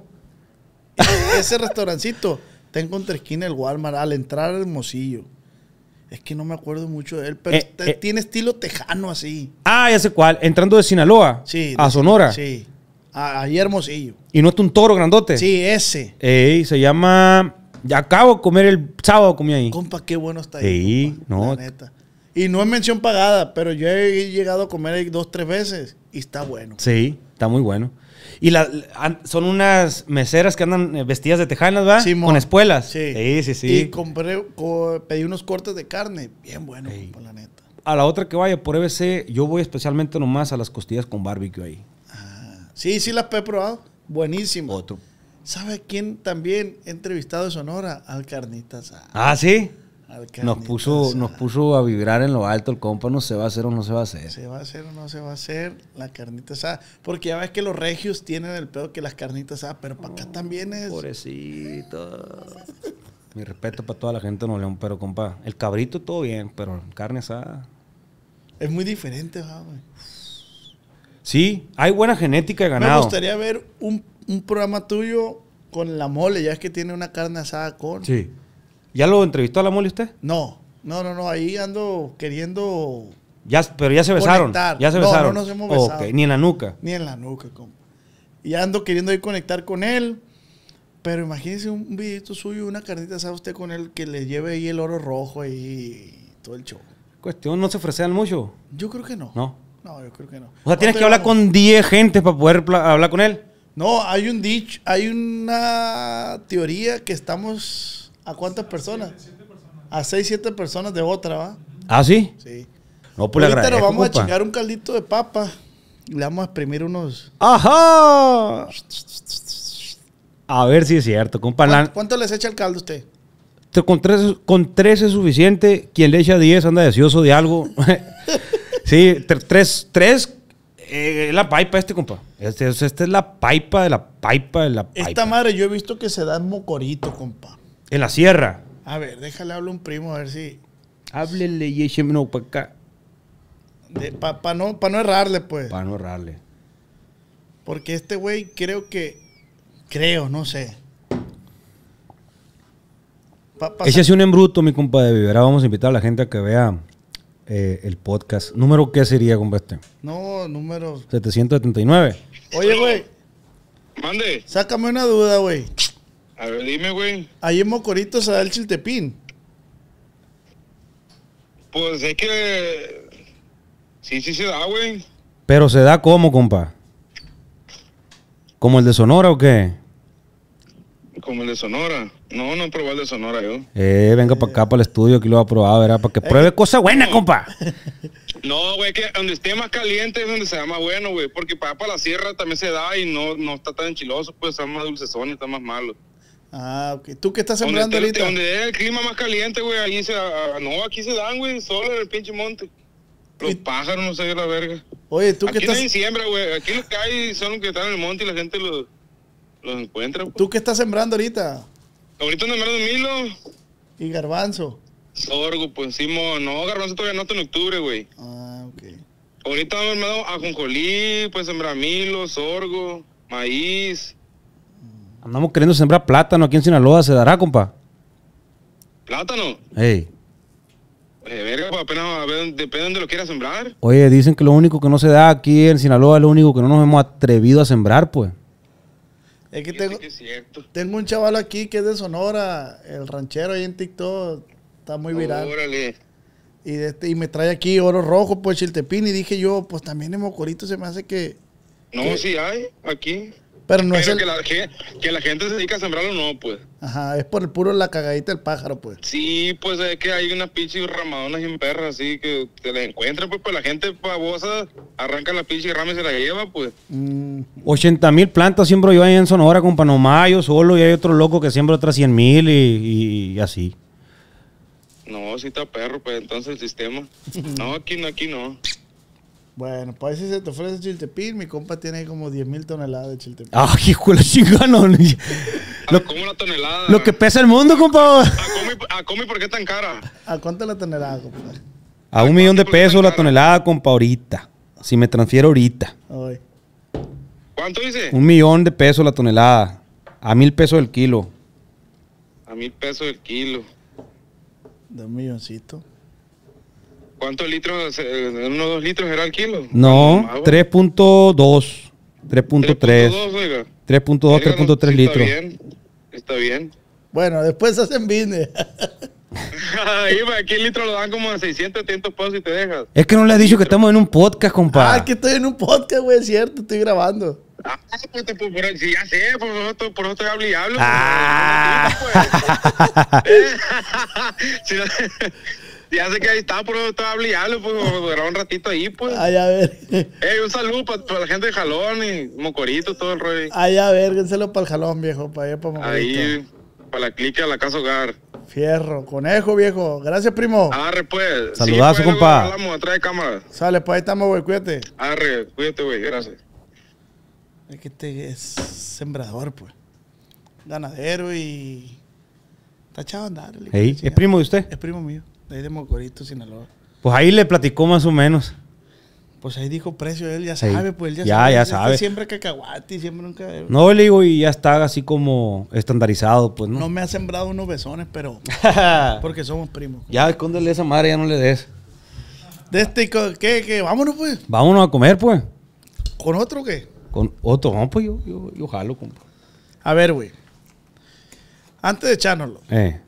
Ese restaurancito está en contraesquina del Walmart al entrar a Hermosillo. Es que no me acuerdo mucho de él, pero Eh, eh. tiene estilo tejano así. Ah, ya sé cuál. Entrando de Sinaloa Sí. a de- Sonora. Sí. Ahí Hermosillo. Y no es un toro grandote. Sí, ese. Ey, se llama. Ya acabo de comer el sábado, comí ahí. Compa, qué bueno está ahí. Sí, compa, no. La neta. Y no es mención pagada, pero yo he llegado a comer ahí dos, tres veces y está bueno. Sí, está muy bueno. Y la- son unas meseras que andan eh, vestidas de tejanas, ¿va? Simón. Con espuelas. Sí. sí, sí. sí. Y compré, co- pedí unos cortes de carne. Bien bueno, compa, la neta. A la otra que vaya por EBC, yo voy especialmente nomás a las costillas con barbecue ahí. Sí, sí las he probado. Buenísimo. Otro. ¿Sabe quién también he entrevistado de Sonora? Al Carnitas. ah, Ah, sí. Al Nos puso, nos puso a vibrar en lo alto el compa, no se va a hacer o no se va a hacer. ¿Se va a hacer o no se va a hacer la carnita asada? Porque ya ves que los regios tienen el pedo que las carnitas asadas, pero para acá también es. Pobrecito. Mi respeto para toda la gente de Nuevo León, pero compa, el cabrito todo bien, pero carne asada. Es muy diferente, ¿va, güey. Sí, hay buena genética de Me ganado. gustaría ver un, un programa tuyo con la mole, ya es que tiene una carne asada con. Sí. ¿Ya lo entrevistó a la mole usted? No, no, no, no, ahí ando queriendo Ya, pero ya se besaron. Conectar. Ya se No, besaron. no nos hemos besado. ni en la nuca. ni en la nuca, compa. Y ando queriendo ir conectar con él. Pero imagínese un videito suyo, una carnita asada usted con él que le lleve ahí el oro rojo y todo el show. Cuestión, no se ofrecean mucho. Yo creo que no. No. No, yo creo que no. O sea, tienes que hablar con 10 gente para poder hablar con él. No, hay un dicho, hay una teoría que estamos a cuántas personas? A seis, siete personas de otra, ¿va? ¿Ah, sí? Sí. No, pues le Ahorita agradezco, vamos a chingar un caldito de papa. y Le vamos a exprimir unos. ¡Ajá! A ver si es cierto, compa. ¿Cuánto, cuánto les echa el caldo usted? te- con, tres, con tres es suficiente. Quien le echa 10 anda deseoso de algo. sí, tre- tres, tres eh, es la pipa este, compa. Este, esta es la pipa de la pipa de la pipa. Esta madre yo he visto que se da en mocorito, compa. En la sierra. A ver, déjale hablar a un primo a ver si... Háblele y écheme no para acá. Para no, pa no errarle, pues. Para no errarle. Porque este güey creo que... Creo, no sé. Pa- pa- Échese un embruto, mi compa de Vivera. Vamos a invitar a la gente a que vea eh, el podcast. ¿Número qué sería, compa este? No, número... 779. Oye, güey, Mande. sácame una duda, güey. A ver, dime, güey. Ahí en Mocorito se da el chiltepín. Pues es que. Sí, sí se da, güey. Pero se da como, compa. ¿Como el de Sonora o qué? Como el de Sonora. No, no he probado el de Sonora yo. Eh, venga para acá, para el estudio, que lo va a probar, ¿verdad? Para que pruebe cosa buena, compa. No, güey, que donde esté más caliente es donde se da más bueno, güey. Porque para, para la sierra también se da y no, no está tan enchiloso, pues está más dulcezón y está más malo. Ah, ok. ¿Tú qué estás sembrando ahorita? donde es el clima más caliente, güey, ahí se ah, No, aquí se dan, güey, solo en el pinche monte. Los pájaros, no sé, la verga. Oye, ¿tú qué Aquí nadie estás... siembra, güey. Aquí los que hay son los que están en el monte y la gente los, los encuentra. pues. ¿Tú qué estás sembrando ahorita? Ahorita ando sembrando milo. Y garbanzo. Sorgo, pues sí, no, garbanzo todavía no está en octubre, güey. Ah, ok. Ahorita hemos sembrado ajonjolí, pues sembrar milo, sorgo, maíz, Andamos queriendo sembrar plátano aquí en Sinaloa, ¿se dará, compa? plátano. Ey. Eh, verga, pues apenas a ver, depende de donde lo quieras sembrar. Oye, dicen que lo único que no se da aquí en Sinaloa es lo único que no nos hemos atrevido a sembrar, pues. Es que tengo, que es tengo un chaval aquí que es de Sonora, el ranchero ahí en TikTok. Está muy viral. Órale. Y, de este, y me trae aquí oro rojo, pues chiltepín. Y dije yo, pues también en Mocorito se me hace que... No, sí hay, aquí. Pero no es el... que, la, que la gente se dedica a sembrarlo, no, pues. Ajá, es por el puro la cagadita del pájaro, pues. Sí, pues es que hay unas pinches ramadonas y perras así que te las encuentran, pues, pues la gente babosa arranca la pinche rama y se la lleva, pues. Mm, 80 mil plantas siembro yo ahí en Sonora, compa, nomás yo solo y hay otro loco que siembra otras 100 mil y, y- y así. No, sí está perro, pues entonces el sistema. No, aquí no, aquí no. Bueno, pues si se te ofrece chiltepín, mi compa tiene como 10 mil toneladas de chiltepín. ¡Ay, hijo de la chingada! no, ni- Lo, ¿Cómo la tonelada? Lo que pesa el mundo, compa. ¿A a cómo y por qué tan cara? ¿A cuánto la tonelada, compa? A un millón de pesos la tonelada, compa, ahorita. Si me transfiero ahorita. Ay. ¿Cuánto dice? Un millón de pesos la tonelada. A mil pesos el kilo. A mil pesos el kilo. De un milloncito. ¿Cuántos litros? eh, ¿Unos dos litros era el kilo? No, Ah, 3.2, 3.3, 3.2, oiga. 3.2, Verga, no, 3.3 sí litros. Está bien, está bien. Bueno, después hacen business. Aquí el litro lo dan como a 600, 700 pesos y te dejas. Es que no le has dicho que estamos en un podcast, compa. ah, que estoy en un podcast, güey, es cierto, estoy grabando. Ah, pues, te- pues, por, sí, ya sé, por eso, estoy- por eso estoy hable y hablo. Ah. pues. ya sé que ahí está, por eso estoy hable y hablo, pues, durará un ratito ahí, pues. Ay, a ver. Ey, un saludo para la gente de Jalón y Mocorito, todo el rollo. Ay, a ver, dénselo para el jalón, viejo, para allá, para Mocorito. Ahí, para la clica de la casa hogar. Fierro, conejo, viejo. Gracias, primo. Arre, pues. Saludazo, Sí, pues, compa. luego Hablamos atrás de cámara. Sale, pues ahí estamos, güey, cuídate. Arre, cuídate, güey, gracias. Es que este es sembrador, pues. Ganadero y. Está echado a andar. ¿Es primo de usted? Es primo mío. De ahí de Mocorito, Sinaloa. Pues ahí le platicó más o menos. Pues ahí dijo precio, él ya Sí. sabe, pues él ya, Ya, sabe. ya sabe. Siempre cacahuate y siempre nunca. No, le digo, y ya está así como estandarizado, pues, No ¿no? me ha sembrado unos besones, pero. Porque somos primos. ya, escóndele esa madre, ya no le des. De este, ¿qué? ¿Qué? Vámonos, pues. Vámonos a comer, pues. ¿Con otro qué? Con otro, no, pues yo, yo, yo jalo, compa. A ver, güey. Antes de echárnoslo, Eh,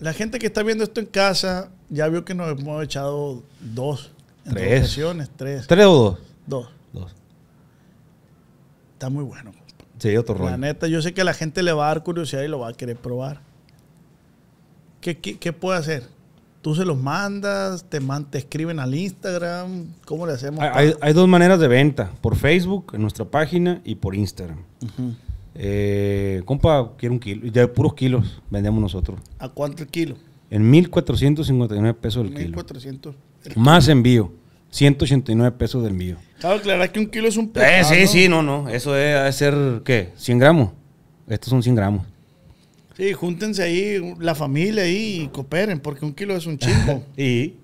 la gente que está viendo esto en casa ya vio que nos hemos echado dos. En dos Tres. ocasiones, tres. ¿Tres o dos? Dos. Dos. Está muy bueno. compa. Sí, otro La rollo. neta, yo sé que a la gente le va a dar curiosidad y lo va a querer probar. ¿Qué, qué, qué puede hacer? Tú se los mandas, te, man- te escriben al Instagram. ¿Cómo le hacemos? Hay, hay- hay dos maneras de venta, por Facebook, en nuestra página, y por Instagram. Eh, compa, quiero un kilo. De puros kilos vendemos nosotros. ¿A cuánto el kilo? En 1.459 pesos el kilo. 1400. Más envío. 189 pesos de envío. Cabe aclarar que un kilo es un Eh, pesado, sí, sí, no, no. Eso debe ser, ¿qué? 100 gramos. Estos son 100 gramos. Sí, júntense ahí, la familia ahí y cooperen, porque un kilo es un chingo. Y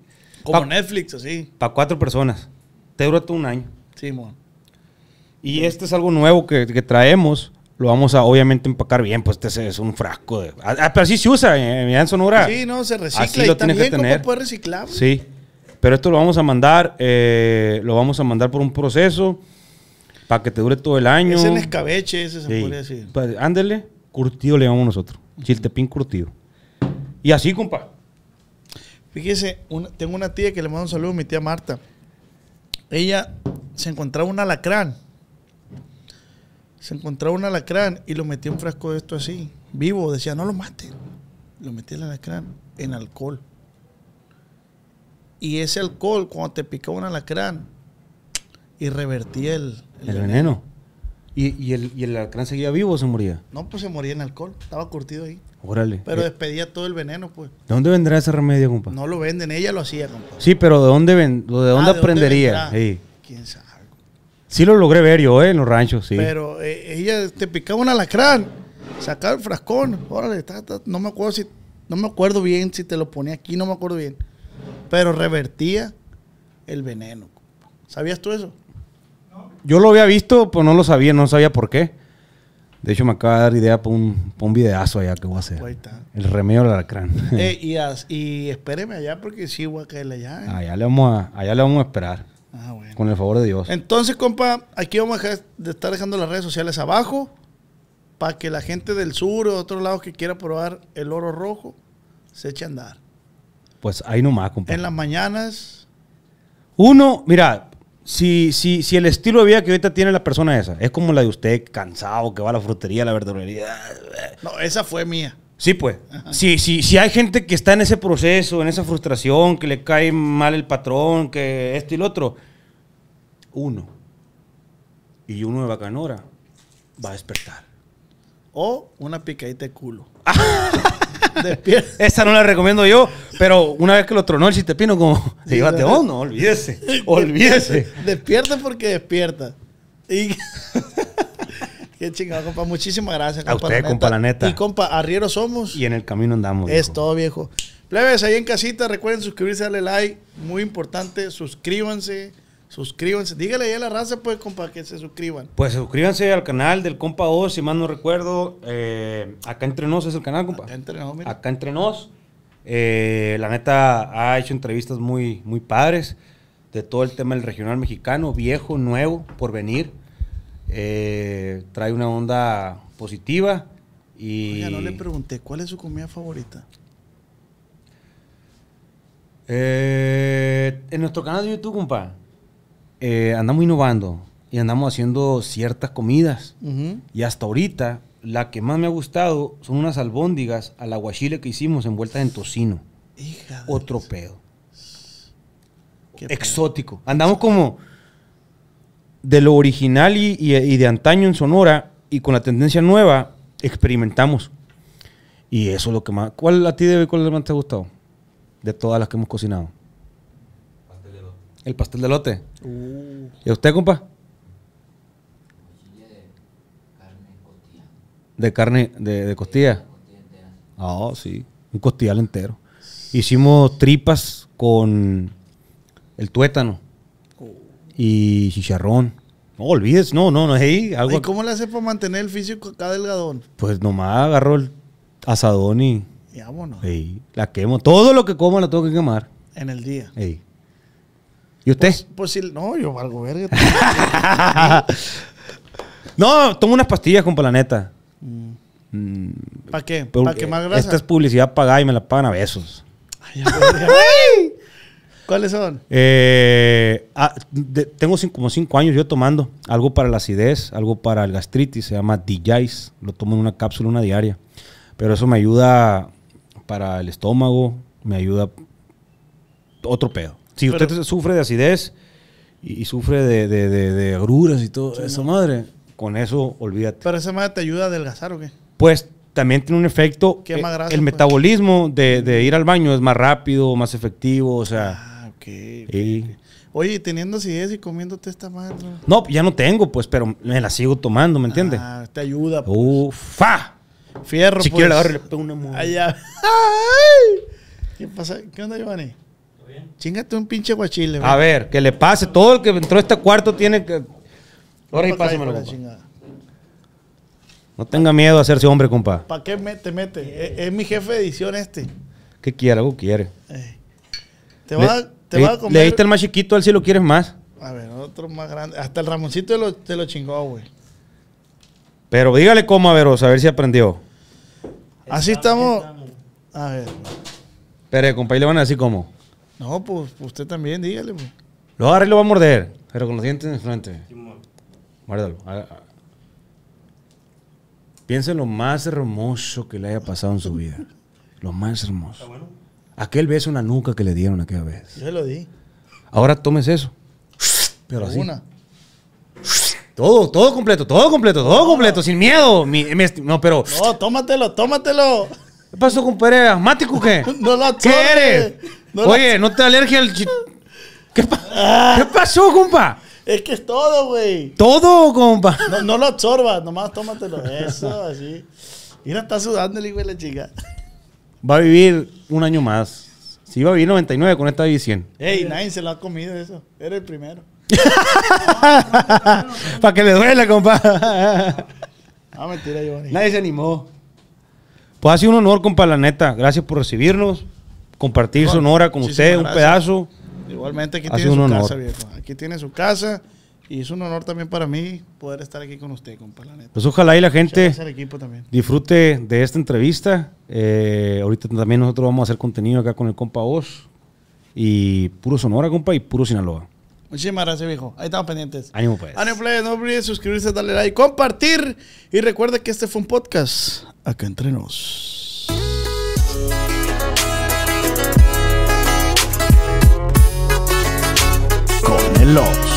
Como Pa- Netflix, así. para cuatro personas. Te dura todo un año. Sí, mon. Y este es algo nuevo que, que traemos. Lo vamos a obviamente empacar bien. Pues este es- un frasco de. Ah, ah, pero así se usa eh, en Sonora. Sí, no, se recicla Así y lo tienes que también tener. puede reciclar. Sí. Pero esto lo vamos a mandar. eh, lo vamos a mandar por un proceso. Para que te dure todo el año. Es el escabeche, ese se Sí. podría decir. Pues, ándele, curtido le llamamos nosotros. Chiltepín curtido. Y así, compa. Fíjese, una- tengo una tía que le mando un saludo, mi tía Marta. Ella se encontraba un alacrán. Se encontraba un alacrán y lo metía en un frasco de esto así, vivo. Decía, no lo maten. Lo metía el alacrán en alcohol. Y ese alcohol, cuando te picaba un alacrán, y revertía el, el El veneno. veneno. ¿Y, y el, ¿Y el alacrán seguía vivo o se moría? No, pues se moría en alcohol. Estaba curtido ahí. Órale. Pero Eh, despedía todo el veneno, pues. ¿De dónde vendrá ese remedio, compa? No lo venden, ella lo hacía, compa. Sí, pero ¿de dónde, ven, de dónde Ah, ¿de aprendería? Sí. ¿Quién sabe? Sí lo logré ver yo, ¿eh? En los ranchos, sí. Pero eh, ella te picaba un alacrán, sacaba el frascón, órale, ta, ta, no me acuerdo si, no me acuerdo bien si te lo ponía aquí, no me acuerdo bien. Pero revertía el veneno. ¿Sabías tú eso? Yo lo había visto, pero no lo sabía, no sabía por qué. De hecho, me acaba de dar idea para un, un videazo allá que voy a hacer. Ahí está. El remedio del alacrán. Eh, y, as- y espéreme allá porque sí voy a caerle allá. ¿eh? allá, le vamos a, allá le vamos a esperar. Ah, bueno. Con el favor de Dios. Entonces, compa, aquí vamos a dejar de estar dejando las redes sociales abajo para que la gente del sur o de otros lados que quiera probar el oro rojo se eche a andar. Pues ahí nomás, compa. En las mañanas, Uno, mira, si, si, si el estilo de vida que ahorita tiene la persona esa es como la de usted, cansado, que va a la frutería, a la verdulería. no, esa fue mía. Sí, pues. Si, si, si hay gente que está en ese proceso, en esa frustración, que le cae mal el patrón, que esto y lo otro, uno y uno de Bacanora va a despertar. O una picadita de culo. Despierta. Esa no la recomiendo yo, pero una vez que lo tronó el chistepino, como, llévate vos, no, olvídese, olvídese. Despierta porque despierta. Y... Qué chingado, compa. Muchísimas gracias, A usted, compa, la neta. Y compa, arrieros somos. Y en el camino andamos. Es viejo. todo, viejo. Plebes, ahí en casita, recuerden suscribirse, darle like. Muy importante, suscríbanse. Suscríbanse. Dígale ahí a la raza, pues, compa, que se suscriban. Pues suscríbanse al canal del compa 2, si mal no recuerdo. eh, acá entre nos es el canal, compa. Acá entre nos, mira. Acá entre nos. Eh, la neta ha hecho entrevistas muy, muy padres de todo el tema del regional mexicano, viejo, nuevo, por venir. Eh, trae una onda positiva y Oiga, no le pregunté, ¿cuál es su comida favorita? Eh, en nuestro canal de YouTube, compa, eh, andamos innovando y andamos haciendo ciertas comidas. Y hasta ahorita, la que más me ha gustado son unas albóndigas al aguachile que hicimos envueltas en tocino. Hija Otro pedo. Exótico. Andamos como de lo original y, y- y de antaño en Sonora y con la tendencia nueva, experimentamos. Y eso es lo que más... ¿Cuál a ti, Debe, cuál es lo que más te ha gustado? De todas las que hemos cocinado. El pastel de lote. Uh, ¿Y a usted, compa? De carne, de, de costilla. Ah, sí. Un costillar entero. Hicimos tripas con el tuétano y chicharrón. No olvides, no, no, no es ahí. Algo, ¿Y cómo le hace para mantener el físico acá delgadón? Pues nomás agarró el asadón y Y vámonos. ey, la quemo. Todo lo que como la tengo que quemar. En el día. Ey. ¿Y usted? Pues si, no, yo valgo verga. no, tomo unas pastillas, compa, la neta. ¿Para qué? ¿Para quemar eh, grasa? Esta es publicidad pagada y me la pagan a besos. Ay, ya. ¿Cuáles son? Eh, ah, de- tengo como cinco años yo tomando algo para la acidez, algo para el gastritis, se llama DJs, lo tomo en una cápsula una diaria. Pero eso me ayuda para el estómago, me ayuda otro pedo. Si usted Pero- sufre de acidez y, y sufre de, de- agruras y todo, esa madre, con eso olvídate. Pero esa madre te ayuda a adelgazar o qué? Pues también tiene un efecto. Quema eh, grasa, el pues. metabolismo de, de ir al baño es más rápido, más efectivo, o sea. Ah, ok. y- Oye, y teniendo acidez y comiéndote esta madre. ¿no? no, ya no tengo, pues, pero me la sigo tomando, ¿me entiendes? Ah, te ayuda. pues. Ufa. Fierro, Si pues. quiero le agarro y le pego una ya. Ay. ¿Qué pasa? ¿Qué onda, Giovanni? Chingate un pinche guachile. A ver, que le pase. Todo el que entró a este cuarto tiene que. Ahora sí, pásamelo. No tenga miedo a hacerse hombre, compa. ¿Para qué me- te mete? Es, es mi jefe de edición este. ¿Qué quiere? Algo quiere. Te va, a- te a comer. Le diste el más chiquito, a él si lo quieres más. A ver, otro más grande. Hasta el Ramoncito te lo, te lo chingó, güey. Pero dígale cómo, a ver, a ver si aprendió. Así estamos. A ver. Pero, compa, ahí le van a decir cómo. No, pues usted también, dígale, pues. Lo agarra y lo va a morder. Pero con los dientes en frente. Muérdalo. Ah. Piensa en lo más hermoso que le haya pasado en su vida. Lo más hermoso. Aquel beso en la nuca que le dieron aquella vez. Yo lo di. Ahora tomes eso. Pero así. Una. Todo, todo completo, todo completo, todo completo, sin miedo. Mi- mi esti- no, pero. No, tómatelo, tómatelo. ¿Qué pasó, compadre? ¿Asmático o qué? No lo ¿Qué eres? No Oye, ¿no te da alergia al chi- ¿Qué, pa- ¿Qué pasó, compa? Es que es todo, güey. Todo, compa. No, no lo absorbas, nomás tómatelo. Eso, así. Mira, está sudando el hijo de la chica. Va a vivir un año más. Si iba a vivir 99, con esta vive 100. Ey, nadie se lo ha comido eso. Era el primero. Para que le duela, compa. Ah, mentira, Giovanni. Nadie se animó. Pues ha sido un honor, compa, la neta. Gracias por recibirnos. Compartir No, Sonora con muchísimas usted, un pedazo. Igualmente aquí Ha tiene su honor. casa, viejo. Aquí tiene su casa. Y es un honor también para mí poder estar aquí con usted, compa, la neta. Pues ojalá y la gente disfrute de esta entrevista. Eh, ahorita también nosotros vamos a hacer contenido acá con el compa Oz. Y puro Sonora, compa, y puro Sinaloa. Muchísimas gracias, viejo. Ahí estamos pendientes. Ánimo, pues. Ánimo, plebes. No olviden suscribirse, darle like, compartir. Y recuerde que este fue un podcast. Acá entre nos. Con el Ops.